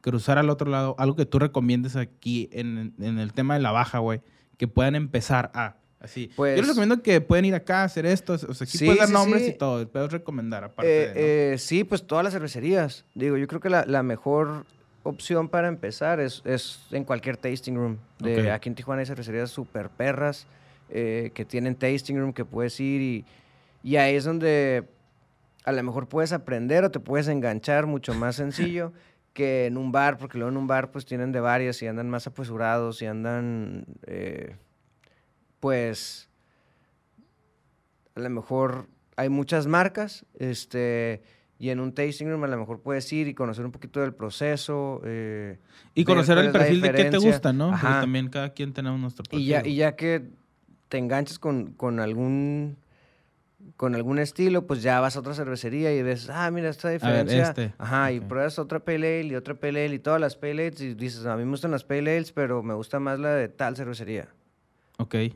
cruzar al otro lado, algo que tú recomiendes aquí en, en el tema de la baja, güey, que puedan empezar a... Así. Pues- Yo les recomiendo que pueden ir acá a hacer esto. O sea, aquí Sí, puedes dar sí, nombres sí. y todo. El pedo es recomendar, aparte Eh, de, ¿no? eh, sí, pues todas las cervecerías. Digo, yo creo que la, la mejor opción para empezar es, es en cualquier tasting room. De. Aquí en Tijuana hay cervecerías súper perras eh, que tienen tasting room que puedes ir y, y ahí es donde a lo mejor puedes aprender o te puedes enganchar mucho más sencillo que en un bar, porque luego en un bar pues tienen de varias y andan más apresurados y andan eh, pues a lo mejor hay muchas marcas, este, Y en un tasting room a lo mejor puedes ir y conocer un poquito del proceso. eh, Y conocer el perfil de qué te gusta, ¿no? Porque también cada quien tenemos nuestro perfil. Y ya, y ya que te enganches con, con algún con algún estilo, pues ya vas a otra cervecería y ves, ah, mira, esta diferencia. este. Ajá, y pruebas otra pale ale y otra pale ale y todas las pale ales y dices, a mí me gustan las pale ales, pero me gusta más la de tal cervecería. Ok. ¿Y,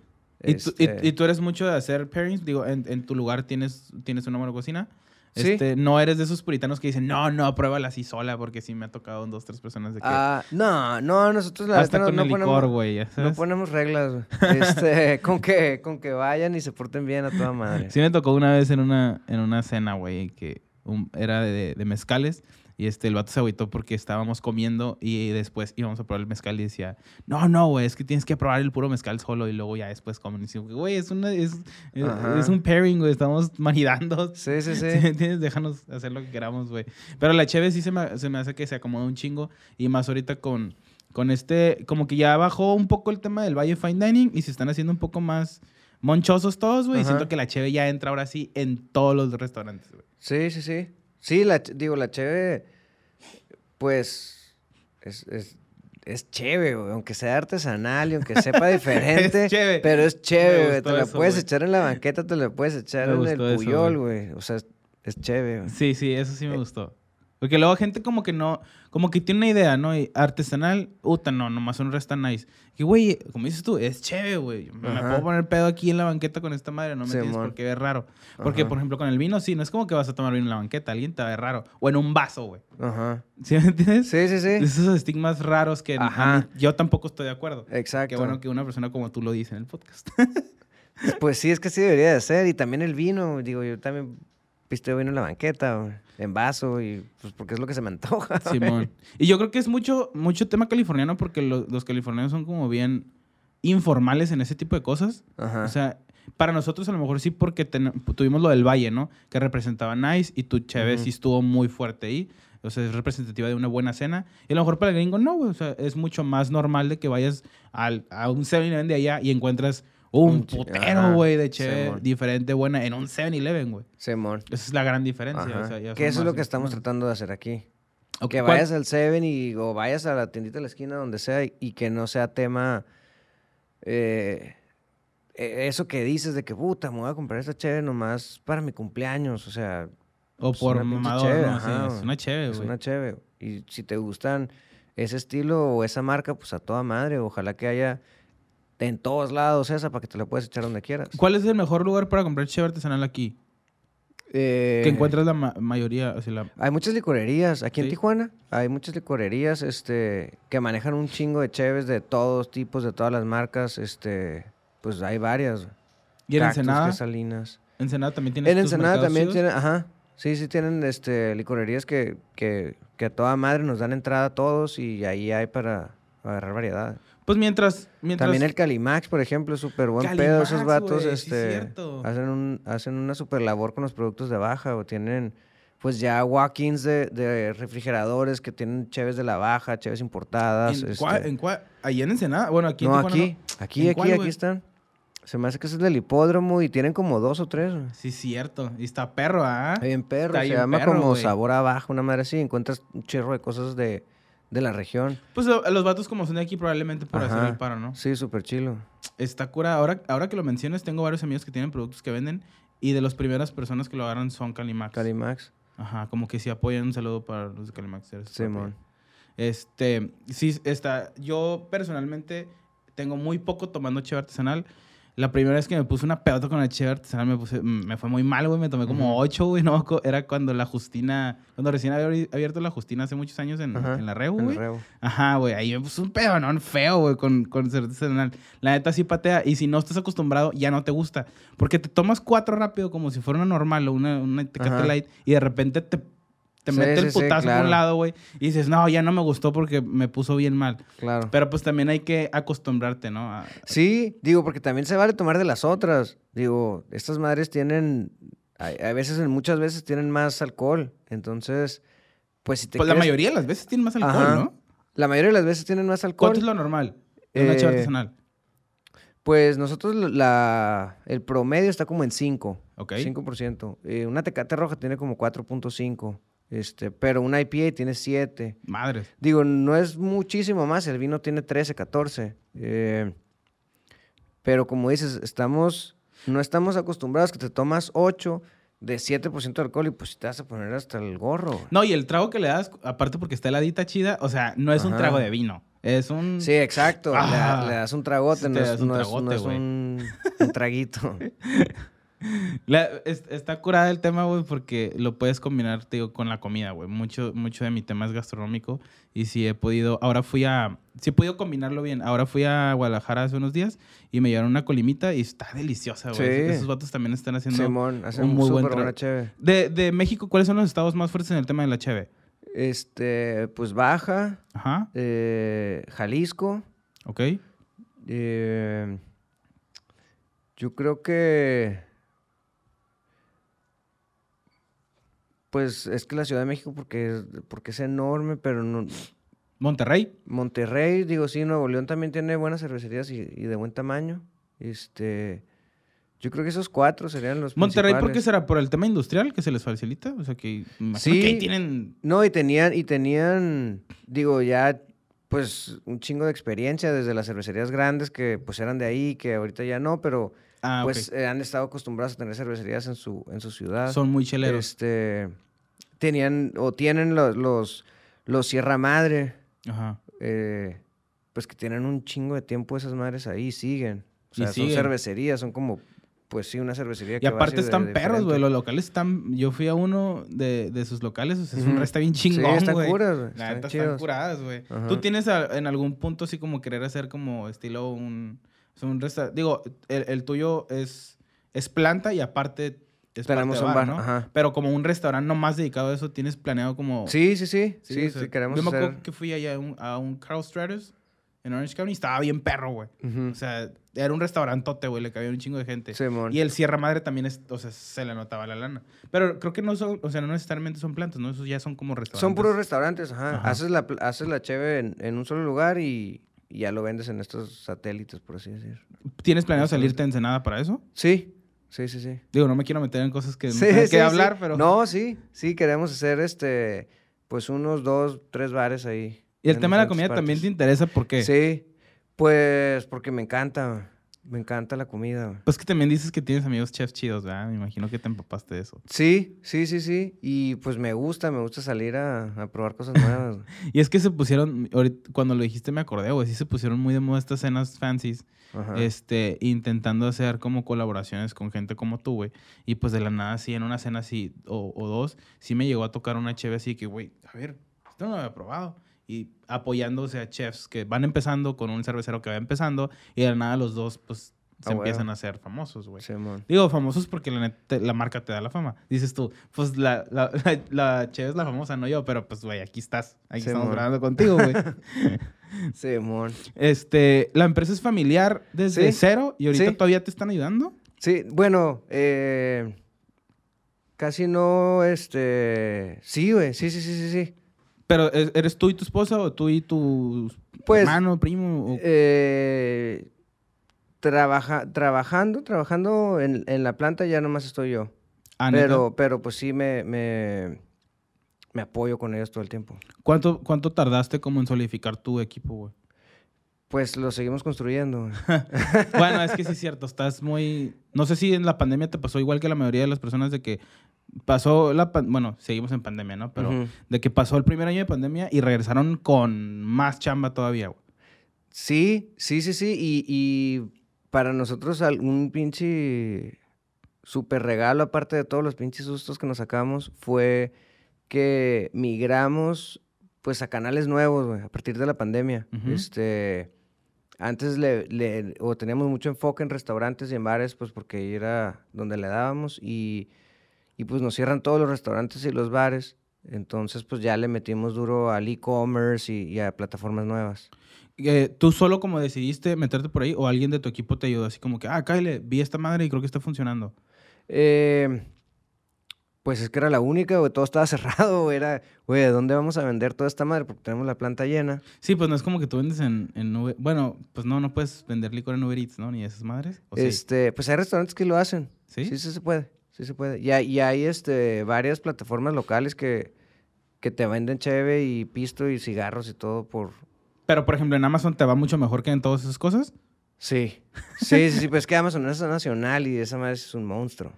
tú, y- Este- y tú eres mucho de hacer pairings? Digo, en, en tu lugar tienes, tienes una buena cocina. Sí. Este, no eres de esos puritanos que dicen, no, no, pruébala así sola, porque sí me ha tocado dos, tres personas de que. Ah, no, no, nosotros la hasta con no el licor, ponemos, güey. no ponemos reglas, güey. este, con que, con que vayan y se porten bien a toda madre. Sí me tocó una vez en una, en una cena, güey, que un- era de, de mezcales. Y este, el vato se agüitó porque estábamos comiendo y después íbamos a probar el mezcal y decía, no, no, güey, es que tienes que probar el puro mezcal solo y luego ya después comen. Y digo, güey, es, una, es, es, es un pairing, güey, estamos maridando. Sí, sí, sí. ¿Sí me entiendes? Déjanos hacer lo que queramos, güey. Pero la cheve sí se me, se me hace que se acomoda un chingo. Y más ahorita con, con este, como que ya bajó un poco el tema del Valle Fine Dining y se están haciendo un poco más monchosos todos, güey. Y siento que la cheve ya entra ahora sí en todos los restaurantes, güey. Sí, sí, sí. Sí, la, digo, la cheve, pues, es, es, es cheve, güey. Aunque sea artesanal y aunque sepa diferente. Es. Pero es cheve, güey. Te la eso, puedes güey. echar en la banqueta, te la puedes echar Me en el eso, puyol, güey. O sea, es, es cheve, güey. Sí, sí, eso sí Eh. me gustó. Porque luego gente como que no, como que tiene una idea, ¿no? Y artesanal, puta, no, nomás un resta nice. Que, güey, como dices tú, es chévere, güey. Me puedo poner pedo aquí en la banqueta con esta madre, no me tienes Simón. por qué ver raro. Porque, Ajá. por ejemplo, con el vino, sí, no es como que vas a tomar vino en la banqueta, alguien te va a ver raro. O en un vaso, güey. Ajá. ¿Sí me entiendes? Sí, sí, sí. Esos estigmas raros que Ajá. mí- yo tampoco estoy de acuerdo. Exacto. Qué bueno que una persona como tú lo dice en el podcast. Pues sí, es que sí debería de ser. Y también el vino, digo, yo también pisteo vino en la banqueta, en vaso, y pues porque es lo que se me antoja. Simón. Y yo creo que es mucho, mucho tema californiano porque lo- los californianos son como bien informales en ese tipo de cosas. Ajá. O sea, para nosotros a lo mejor sí porque ten- tuvimos lo del Valle, ¿no? Que representaba Nice y tu Chévez Ujú. sí estuvo muy fuerte ahí. O sea, es representativa de una buena cena. Y a lo mejor para el gringo no, güey. O sea, es mucho más normal de que vayas al, a un 7-Eleven de allá y encuentras un, Un putero, güey, de Cheve diferente, buena, en un 7-Eleven, güey. Simón. Esa es la gran diferencia. O sea, que eso es lo que estamos bueno. tratando de hacer aquí. Ok, Que ¿cuál- vayas al Seven y, o vayas a la tiendita de la esquina, donde sea, y, y que no sea tema. eh, eh, eso que dices de que puta, me voy a comprar esta cheve nomás para mi cumpleaños. O sea, O es por una ajá, Sí, es una chévere, es güey. una cheve. Y si te gustan ese estilo o esa marca, pues a toda madre. Ojalá que haya en todos lados esa para que te la puedas echar donde quieras. ¿Cuál es el mejor lugar para comprar cheve artesanal aquí? Eh, Que encuentras la ma- mayoría, o sea, la- Hay muchas licorerías. Aquí Sí. en Tijuana hay muchas licorerías este, que manejan un chingo de cheves de todos tipos, de todas las marcas. Este, pues hay varias. ¿Y en Cactus, Ensenada? Crisalinas. Ensenada también tienes En Ensenada también tienen, ajá. Sí, sí tienen este, licorerías que, que, que a toda madre nos dan entrada a todos y ahí hay para agarrar variedad. Pues mientras... mientras También el Calimax, por ejemplo, es súper buen pedo. Esos vatos sí, este, hacen, un, hacen una super labor con los productos de baja o tienen pues ya walk-ins de, de refrigeradores que tienen cheves de la baja, cheves importadas. ¿En este, cuál- en Allá en Ensenada. Bueno, aquí en no, aquí, aquí, ¿En aquí, cuál, aquí están. Se me hace que es el del hipódromo y tienen como dos o tres. Sí, cierto. Y está perro, ¿ah? Está bien perro, Está se bien llama perro, como güey. sabor a baja, una madre así. Encuentras un chirro de cosas de, de la región. Pues lo- los vatos como son de aquí probablemente por hacer el paro, ¿no? Sí, súper chilo. Está cura. Ahora, ahora que lo mencionas, tengo varios amigos que tienen productos que venden y de las primeras personas que lo agarran son Calimax. Calimax, Ajá, como que si apoyan un saludo para los de Calimax. Simón. Este, sí, está. Yo personalmente tengo muy poco tomando cheve artesanal. La primera vez que me puse una pedota con el cheve artesanal me, puse, mm, me fue muy mal, güey. Me tomé como ocho, güey. No, era cuando la Justina, cuando recién había abierto la Justina hace muchos años en, en la Reu, güey. Ajá, güey. Ahí me puse un pedonón feo, güey, con, con artesanal. La neta sí patea. Y si no estás acostumbrado, ya no te gusta. Porque te tomas cuatro rápido como si fuera una normal o una, una Tecate. Light. Y de repente te, te Sí, mete el sí, sí, putazo por claro. un lado, güey. Y dices, no, ya no me gustó porque me puso bien mal. Claro. Pero pues también hay que acostumbrarte, ¿no? A- Sí, digo, porque también se vale tomar de las otras. Digo, estas madres tienen, a, a veces, muchas veces tienen más alcohol. Entonces, pues si te pues la mayoría de las veces tiene más alcohol, Ajá. ¿no? La mayoría de las veces tienen más alcohol. ¿Cuánto es lo normal? En una Eh, artesanal. Pues nosotros la, el promedio está como en 5. Ok. 5%. Eh, una tecate roja tiene como 4.5. Este, pero una IPA tiene 7. Madres. Digo, no es muchísimo más. El vino tiene 13, 14. Eh, pero como dices, estamos, no estamos acostumbrados que te tomas 8 de 7% de alcohol y pues te vas a poner hasta el gorro. No, y el trago que le das, aparte porque está heladita chida, o sea, no es un trago de vino. Es un. Sí, exacto. Le, Ah. le das un tragote, Sí, no das un no es- tragote, no es un, un traguito. La- es- está curada el tema, güey, porque lo puedes combinar, te digo, con la comida, güey. Mucho, mucho de mi tema es gastronómico y sí he podido, ahora fui a, sí he podido combinarlo bien. Ahora fui a Guadalajara hace unos días y me llevaron una colimita y está deliciosa, güey. Sí. Esos vatos también están haciendo Simón, hace un muy buen súper buena cheve. De, de México, ¿cuáles son los estados más fuertes en el tema de la cheve? Este, pues Baja, Ajá, eh, Jalisco. ok. eh, yo creo que. Pues es que la Ciudad de México, porque es, porque es enorme, pero no, Monterrey. Monterrey, digo, sí, Nuevo León también tiene buenas cervecerías y, y de buen tamaño. Este, yo creo que esos cuatro serían los Monterrey, ¿por qué será? ¿Por el tema industrial que se les facilita? O sea, que Sí. que ahí tienen... No, y tenían, y tenían, digo, ya, pues, un chingo de experiencia desde las cervecerías grandes que, pues, eran de ahí, que ahorita ya no, pero, Ah, pues, eh, han estado acostumbrados a tener cervecerías en su, en su ciudad. Son muy cheleros. Este, tenían, o tienen los, los, los Sierra Madre, Ajá. eh, pues, que tienen un chingo de tiempo esas madres ahí, siguen. O Y sea, son cervecerías, son como, pues, sí, una cervecería Y que aparte están de perros, güey. Los locales están. Yo fui a uno de, de sus locales. O sea, es un resta bien Sí, chingón, están güey. curas, güey, están están curadas, güey. ¿Tú tienes a- en algún punto así como querer hacer como estilo un. O resta Digo, el, el tuyo es, es planta y aparte. Es Tenemos parte un bar, bar, ¿no? ajá. Pero como un restaurante nomás dedicado a eso, ¿tienes planeado como. Sí, sí, sí, sí, o sí, sea, queremos Yo me hacer... acuerdo que fui allá a un, a un Carl Stratus en Orange County y estaba bien perro, güey. Ujú. O sea, era un restaurantote, güey. Le cabía un chingo de gente. Simón. Y el Sierra Madre también es, o sea, se le notaba la lana. Pero creo que no son, o sea, no necesariamente son plantas, ¿no? Esos ya son como restaurantes. Son puros restaurantes, ajá. Ajá. Haces la, haces la cheve en, en un solo lugar y, y ya lo vendes en estos satélites, por así decir. ¿Tienes planeado salirte a Ensenada para eso? Sí, sí, sí, sí. Digo, no me quiero meter en cosas que no Sí, tenga sí, que sí. hablar, pero... No, sí, sí, queremos hacer este, pues unos dos, tres bares ahí. Y el tema de la comida también te interesa porque... Sí, pues porque me encanta, me encanta la comida. Pues que también dices que tienes amigos chefs chidos, ¿verdad? Me imagino que te empapaste de eso. Sí, sí, sí, sí. Y pues me gusta, me gusta salir a, a probar cosas nuevas. Y es que se pusieron, ahorita- cuando lo dijiste me acordé, güey, sí se pusieron muy de moda estas cenas fancies, Ajá. este, intentando hacer como colaboraciones con gente como tú, güey. Y pues de la nada, sí, en una cena así, o, o dos, sí me llegó a tocar una cheve así que, güey, a ver, esto no lo había probado. Y apoyándose a chefs que van empezando con un cervecero que va empezando, y de nada los dos, pues, se Ah, empiezan huevo. a hacer famosos, güey. Simón. Digo famosos porque la, neta- la marca te da la fama. Dices tú, pues la, la, la, la cheve es la famosa, no yo, pero pues, güey, aquí estás. Aquí Sí, estamos mon. grabando contigo, güey. Simón. Este, la empresa es familiar desde Sí. cero y ahorita Sí. todavía te están ayudando. Sí, bueno, eh, casi no, este, sí, güey, sí, sí, sí, sí, sí. Pero ¿e- ¿eres tú y tu esposa o tú y tu Pues, hermano, primo? o- Eh, trabaja, trabajando, trabajando en, en la planta ya nomás estoy yo. Ah, pero, pero pues sí me, me, me apoyo con ellos todo el tiempo. ¿Cuánto, ¿Cuánto tardaste como en solidificar tu equipo, güey? Pues lo seguimos construyendo. bueno, es que sí es cierto, estás muy... No sé si en la pandemia te pasó igual que la mayoría de las personas de que pasó la... Bueno, seguimos en pandemia, ¿no? Pero de que pasó el primer año de pandemia y regresaron con más chamba todavía, güey. Sí, sí, sí, sí. Y, y para nosotros algún pinche super regalo, aparte de todos los pinches sustos que nos sacamos, fue que migramos pues a canales nuevos, güey, a partir de la pandemia. Este, antes le, le- o teníamos mucho enfoque en restaurantes y en bares, pues porque era donde le dábamos y, y pues nos cierran todos los restaurantes y los bares. Entonces, pues ya le metimos duro al e-commerce y, y a plataformas nuevas. Eh, ¿Tú solo como decidiste meterte por ahí o alguien de tu equipo te ayudó? Así como que, ah, Kyle, vi esta madre y creo que está funcionando. Eh, Pues es que era la única, güey, todo estaba cerrado, güey, era, güey, ¿de dónde vamos a vender toda esta madre? Porque tenemos la planta llena. Sí, pues no es como que tú vendes en, en Uber- Bueno, pues no, no puedes vender licor en Uber Eats, ¿no? Ni esas madres. ¿O sí? Este, pues hay restaurantes que lo hacen. ¿Sí? Sí, sí se puede, sí se puede. Y hay, y hay, este, varias plataformas locales que, que te venden cheve y pisto y cigarros y todo por... Pero, por ejemplo, en Amazon te va mucho mejor que en todas esas cosas. Sí, sí, sí, sí, pues es que Amazon es nacional y esa madre es un monstruo.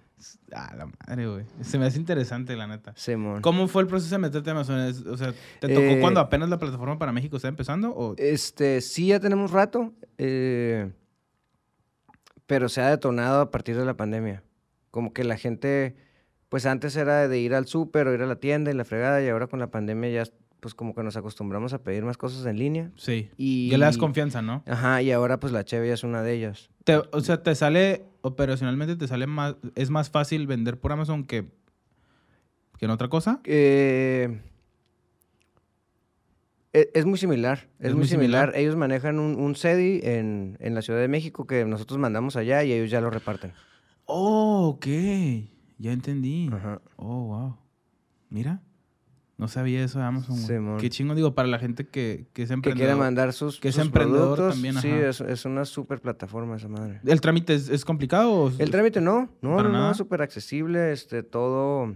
Ah, la madre, güey. Se me hace interesante, la neta. Simón. ¿Cómo fue el proceso de meterte a Amazon? O sea, ¿te tocó Eh, cuando apenas la plataforma para México está empezando? O... Este, sí, ya tenemos rato, eh, pero se ha detonado a partir de la pandemia. Como que la gente, pues antes era de ir al súper o ir a la tienda y la fregada, y ahora con la pandemia ya, pues como que nos acostumbramos a pedir más cosas en línea. Sí. Y, Ya le das confianza, ¿no? Ajá, y ahora pues la Cheve ya es una de ellas. Te- o sea, te sale, operacionalmente te sale más, es más fácil vender por Amazon que, que en otra cosa. Eh, e- es, muy similar, es, Es muy muy similar. similar. Ellos manejan un, un CEDI en, en la Ciudad de México que nosotros mandamos allá y ellos ya lo reparten. Oh, ok. Ya entendí. Ajá. Oh, wow. Mira. No sabía eso de Amazon. Qué chingo, digo, para la gente que, que es que emprendedor. quiere mandar sus, que es emprendedor productos. también, sí, ajá. es, es una súper plataforma esa madre. ¿El trámite es, es complicado? o- El trámite no, no, ¿Para no, no, súper accesible, este, todo,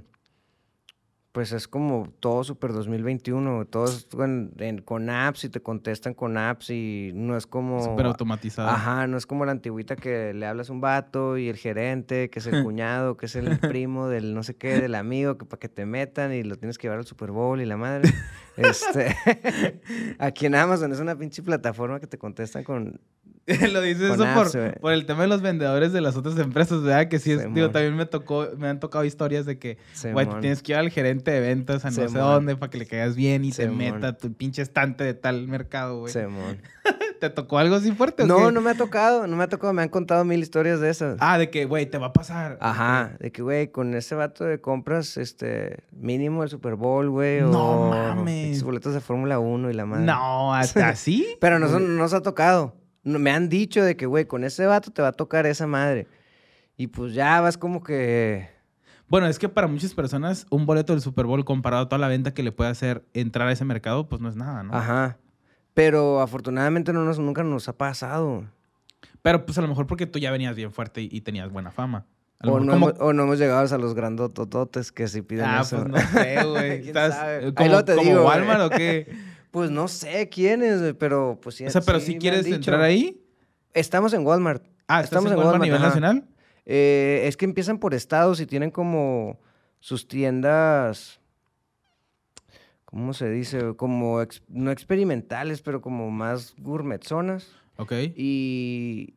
pues es como todo súper 2021, todo es con, en- con apps y te contestan con apps y no es como... Súper automatizado. Ajá, no es como la antigüita que le hablas a un vato y el gerente, que es el cuñado, que es el primo del no sé qué, del amigo, que para que te metan y lo tienes que llevar al Super Bowl y la madre. Este, aquí en Amazon es una pinche plataforma que te contestan con... Lo dices eso por, apps, por el tema de los vendedores de las otras empresas, ¿verdad? Que sí, es, digo, también me tocó, me han tocado historias de que, güey, tienes que ir al gerente de ventas a no sé dónde para que le caigas bien y te meta tu pinche estante de tal mercado, güey. ¿Te tocó algo así fuerte? o No, qué? no me ha tocado, no me ha tocado, me han contado mil historias de esas. Ah, de que, güey, te va a pasar. Ajá, de que, güey, con ese vato de compras, este, mínimo el Super Bowl, güey, No o mames. boletos de Fórmula 1 y la madre. No, ¿hasta así? Pero no nos ha tocado. Me han dicho de que, güey, con ese vato te va a tocar esa madre. Y pues ya vas como que... Bueno, es que para muchas personas un boleto del Super Bowl comparado a toda la venta que le puede hacer entrar a ese mercado, pues no es nada, ¿no? Ajá. Pero afortunadamente no nos, nunca nos ha pasado. Pero pues a lo mejor porque tú ya venías bien fuerte y, y tenías buena fama. O no, como- hemos, o no hemos llegado a los grandotototes que sí piden Ah, eso. pues no sé, güey. ¿Quién Estás sabe? Ahí como, luego te como digo, güey. Walmart o qué. Pues no sé quiénes, güey, pero pues sí. O sea, pero sí si quieres entrar ahí. Estamos en Walmart. Ah, ¿estás en Walmart a nivel ajá. nacional? Eh, es que empiezan por estados y tienen como sus tiendas, ¿cómo se dice? Como, ex- no experimentales, pero como más gourmetzonas. Ok. Y,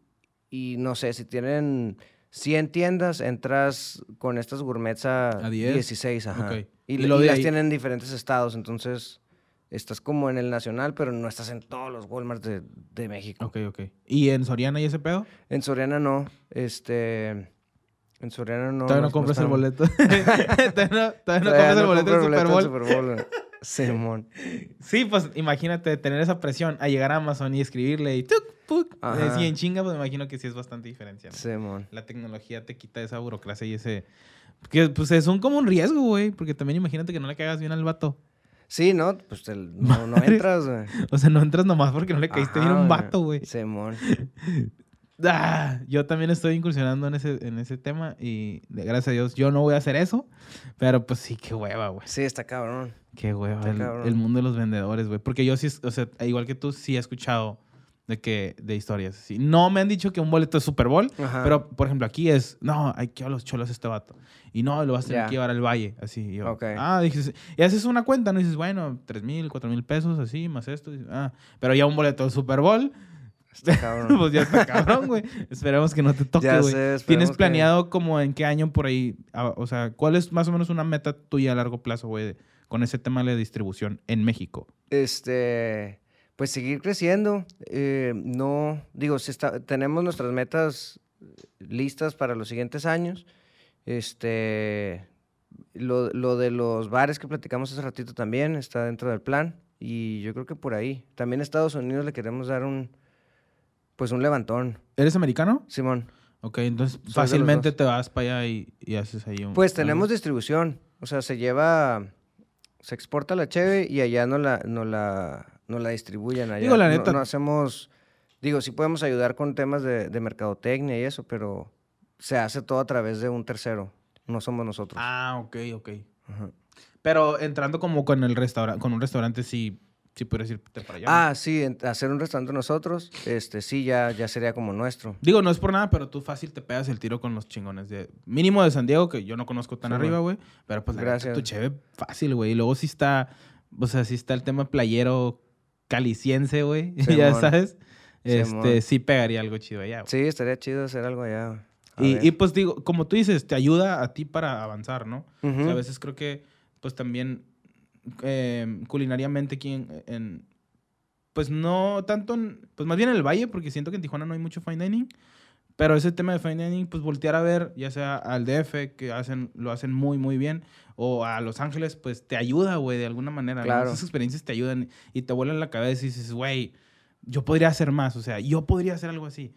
y no sé, si tienen 100 tiendas, entras con estas gourmets a, A 10. 16, ajá. Y, lo las ahí- tienen en diferentes estados, entonces estás como en el nacional, pero no estás en todos los Walmarts de, de México. Ok, ok. ¿Y en Soriana y ese pedo? En Soriana no, este... En Soriana no. todavía no compras el boleto. todavía no, todavía no Todavía compras el boleto del Super Bowl. Super Bowl. Simón. Sí, pues imagínate tener esa presión a llegar a Amazon y escribirle y tuk, puk, así en chinga, pues me imagino que sí es bastante diferencia. Simón. La tecnología te quita esa burocracia y ese... Que pues es un como un riesgo, güey. Porque también imagínate que no le caigas bien al vato. Sí, ¿no? Pues el- no, entras, güey. O sea, no entras nomás porque no le caíste bien un vato, güey. Simón. Ah, yo también estoy incursionando en ese, en ese tema y de- gracias a Dios yo no voy a hacer eso. Pero pues sí, qué hueva, güey. Sí, está cabrón. Qué hueva Está el, cabrón. el mundo de los vendedores, güey. Porque yo sí, o sea, igual que tú, sí he escuchado de que, de historias. así. No me han dicho que un boleto es Super Bowl, Ajá. pero por ejemplo aquí es, no, hay que a los cholos a este vato. Y no, lo vas a tener que llevar al valle, así. y yo, Ok. Ah, dices, y haces una cuenta, ¿no? Y dices, bueno, tres mil, cuatro mil pesos, así, más esto. y- ah, pero ya un boleto de Super Bowl, Está cabrón. pues ya está cabrón, güey. Esperemos que no te toque, güey. ¿Tienes que- planeado como en qué año por ahí? ah, o sea, ¿cuál es más o menos una meta tuya a largo plazo, güey, con ese tema de distribución en México? Este, pues seguir creciendo. eh, no, digo, si está, tenemos nuestras metas listas para los siguientes años. Este, lo, lo de los bares que platicamos hace ratito también está dentro del plan. Y yo creo que por ahí. También a Estados Unidos le queremos dar un, pues un levantón. ¿Eres americano? Simón. Ok, entonces fácilmente te vas para allá y, y haces ahí un... Pues algo. tenemos distribución. O sea, se lleva. Se exporta la cheve y allá no la, no la, no la distribuyen. Allá. Digo, la No- neta- No, hacemos. Digo, sí podemos ayudar con temas de, de mercadotecnia y eso, pero se hace todo a través de un tercero. No somos nosotros. Ah, ok, ok. Ajá. Pero entrando como con el restaurante, con un restaurante sí, sí puedes irte para allá. ¿no? Ah, sí, en- hacer un restaurante nosotros, este sí, ya, ya sería como nuestro. Digo, no es por nada, pero tú fácil te pegas el tiro con los chingones de... Mínimo de San Diego, que yo no conozco tan Sí, arriba, güey. Pero pues la neta, Gracias. tu cheve fácil, güey. Y luego sí está... O sea, sí está el tema playero caliciense, güey. ya sabes. Este, Simón. sí pegaría algo chido allá. Sí, estaría chido hacer algo allá. Y, y, pues digo, como tú dices, te ayuda a ti para avanzar, ¿no? O sea, Ujú. a veces creo que, pues también, eh, culinariamente aquí en, en- Pues no tanto en... Pues más bien en el Valle, porque siento que en Tijuana no hay mucho fine dining. Pero ese tema de fine dining, pues voltear a ver, ya sea al DF, que hacen, lo hacen muy, muy bien, o a Los Ángeles, pues te ayuda, güey, de alguna manera. ¿no? Claro. Esas experiencias te ayudan y te vuelan la cabeza y dices, güey, yo podría hacer más, o sea, yo podría hacer algo así.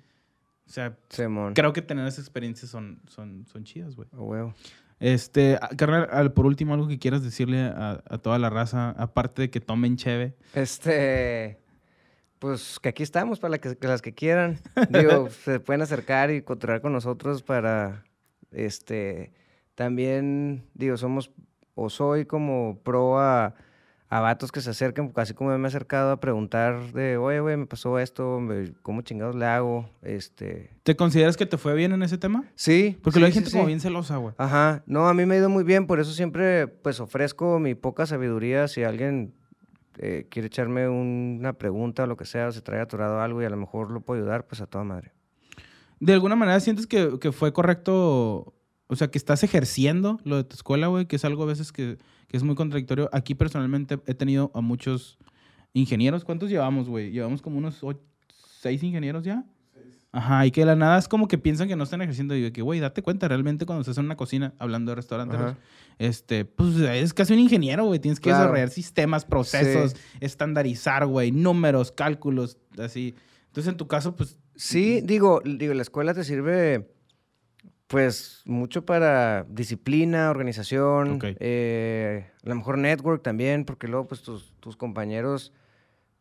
O sea, Simón. creo que tener esas experiencias son, son, son chidas, güey. A huevo. Este, ah, carnal, al- por último, algo que quieras decirle a, a toda la raza, aparte de que tomen cheve. Este, pues que aquí estamos para la que, las que quieran. Digo, se pueden acercar y controlar con nosotros para, este, también, digo, somos, o soy como pro a, a vatos que se acerquen, así como me he acercado a preguntar de, oye, güey, me pasó esto, ¿cómo chingados le hago? Este, ¿Te consideras que te fue bien en ese tema? sí. Porque sí, luego hay sí, gente como sí. bien celosa, güey. Ajá, no, a mí me ha ido muy bien, por eso siempre pues ofrezco mi poca sabiduría si alguien eh, quiere echarme una pregunta o lo que sea, o se trae atorado algo y a lo mejor lo puedo ayudar, pues a toda madre. ¿De alguna manera sientes que, que fue correcto? O sea, que estás ejerciendo lo de tu escuela, güey, que es algo a veces que, que es muy contradictorio. Aquí personalmente he tenido a muchos ingenieros. ¿Cuántos llevamos, güey? Llevamos como unos ocho- seis ingenieros ya. Ajá, y que de la nada es como que piensan que no están ejerciendo. Y yo, que, güey, date cuenta, realmente cuando estás en una cocina, hablando de restaurantes, este, pues es casi un ingeniero, güey. Tienes que Claro. desarrollar sistemas, procesos, estandarizar, güey, números, cálculos, así. Entonces, en tu caso, pues, Sí, digo, digo, la escuela te sirve pues mucho para disciplina, organización, eh, a lo mejor network también, porque luego pues tus, tus compañeros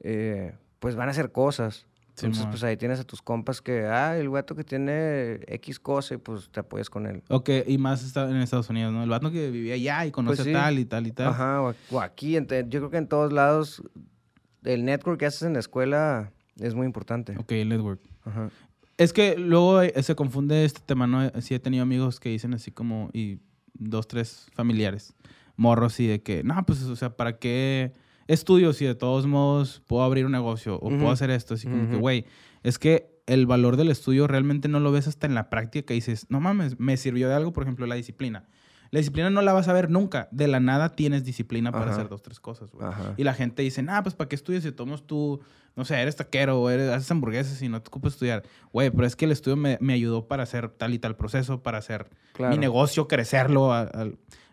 eh, pues van a hacer cosas. Entonces pues ahí tienes a tus compas que, ah, el guato que tiene X cosa y pues te apoyas con él. Ok, y más está en Estados Unidos, ¿no? El vato que vivía allá y conoce Pues sí. tal y tal y tal. Ajá, o, aquí, yo creo que en todos lados el network que haces en la escuela es muy importante. Ok, el network. Ajá. Es que luego eh, se confunde este tema, ¿no? Sí he tenido amigos que dicen así como, y dos, tres familiares, morros, y de que, no, pues, o sea, ¿para qué estudio si de todos modos puedo abrir un negocio o puedo hacer esto? Así como que, güey, es que el valor del estudio realmente no lo ves hasta en la práctica que dices, no mames, me sirvió de algo, por ejemplo, la disciplina. La disciplina no la vas a ver nunca. De la nada tienes disciplina para Ajá. hacer dos, tres cosas, güey. Y la gente dice, ah, pues ¿para qué estudias si tomas tú, no sé, eres taquero o eres, haces hamburguesas y no te ocupas estudiar? Güey, pero es que el estudio me, me ayudó para hacer tal y tal proceso, para hacer Claro. mi negocio, crecerlo a-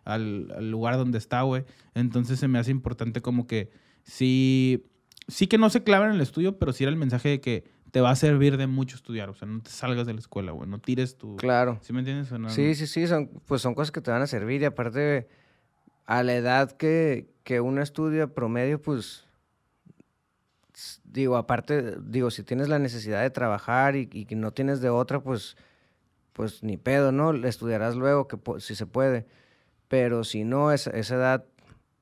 al- al lugar donde está, güey. Entonces se me hace importante como que sí, sí que no se claven en el estudio, pero sí era el mensaje de que te va a servir de mucho estudiar. O sea, no te salgas de la escuela, güey. No tires tu... Claro. ¿Sí me entiendes o no? Sí, sí, sí, son, pues son cosas que te van a servir y aparte a la edad que, que uno estudia promedio, pues digo, aparte, digo, si tienes la necesidad de trabajar y, y no tienes de otra, pues, pues ni pedo, ¿no? Estudiarás luego, que si se puede. Pero si no, esa, esa edad,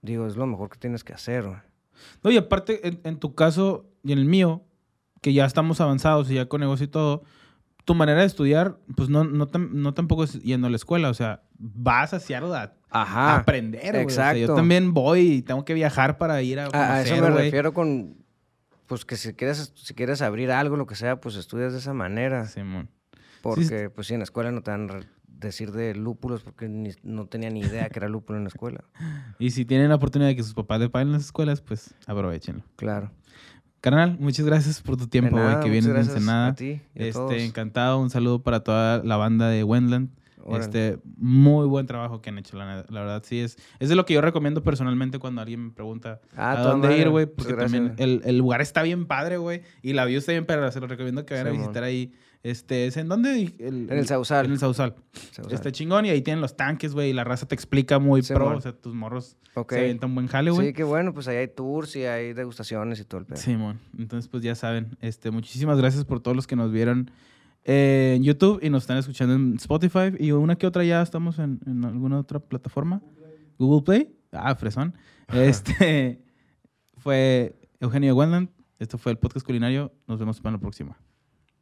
digo, es lo mejor que tienes que hacer. güey. No, y aparte, en, en tu caso y en el mío, que ya estamos avanzados y ya con negocio y todo, tu manera de estudiar, pues no, no, no tampoco es yendo a la escuela. O sea, vas a Seattle a, aprender, güey. O sea, yo exacto. también voy y tengo que viajar para ir a A, a eso conocer, me güey. refiero con, pues que si quieres, si quieres abrir algo, lo que sea, pues estudias de esa manera. Simón. Porque, pues sí, en la escuela no te re- decir de lúpulos porque ni- no tenía ni idea que era lúpulo en la escuela. Y si tienen la oportunidad de que sus papás le paguen las escuelas, pues aprovechenlo. Claro. Carnal, muchas gracias por tu tiempo, güey, que vienes de Ensenada. A ti y a todos. Este, encantado, un saludo para toda la banda de Wendland. Órale. Este, muy buen trabajo que han hecho, la, la verdad, sí es. Es de lo que yo recomiendo personalmente cuando alguien me pregunta Ah, a dónde madre. ir, güey. Porque también el, el lugar está bien padre, güey. Y la view está bien, pero se lo recomiendo que vayan a visitar ahí Este, ¿es en dónde? En el Sausal. En el Sausal. Sausal. Está chingón y ahí tienen los tanques, güey, y la raza te explica muy Sí, pro, o sea, tus morros Ok. se avientan buen jale, güey. Sí, qué bueno, pues ahí hay tours y hay degustaciones y todo el pedo. Simón. Entonces, pues ya saben. Este, muchísimas gracias por todos los que nos vieron eh, en YouTube y nos están escuchando en Spotify. Y una que otra ya estamos en, en alguna otra plataforma. Google Play. Ah, fresón. Este fue Eugenio Wendland. Esto fue el podcast culinario. Nos vemos para la próxima.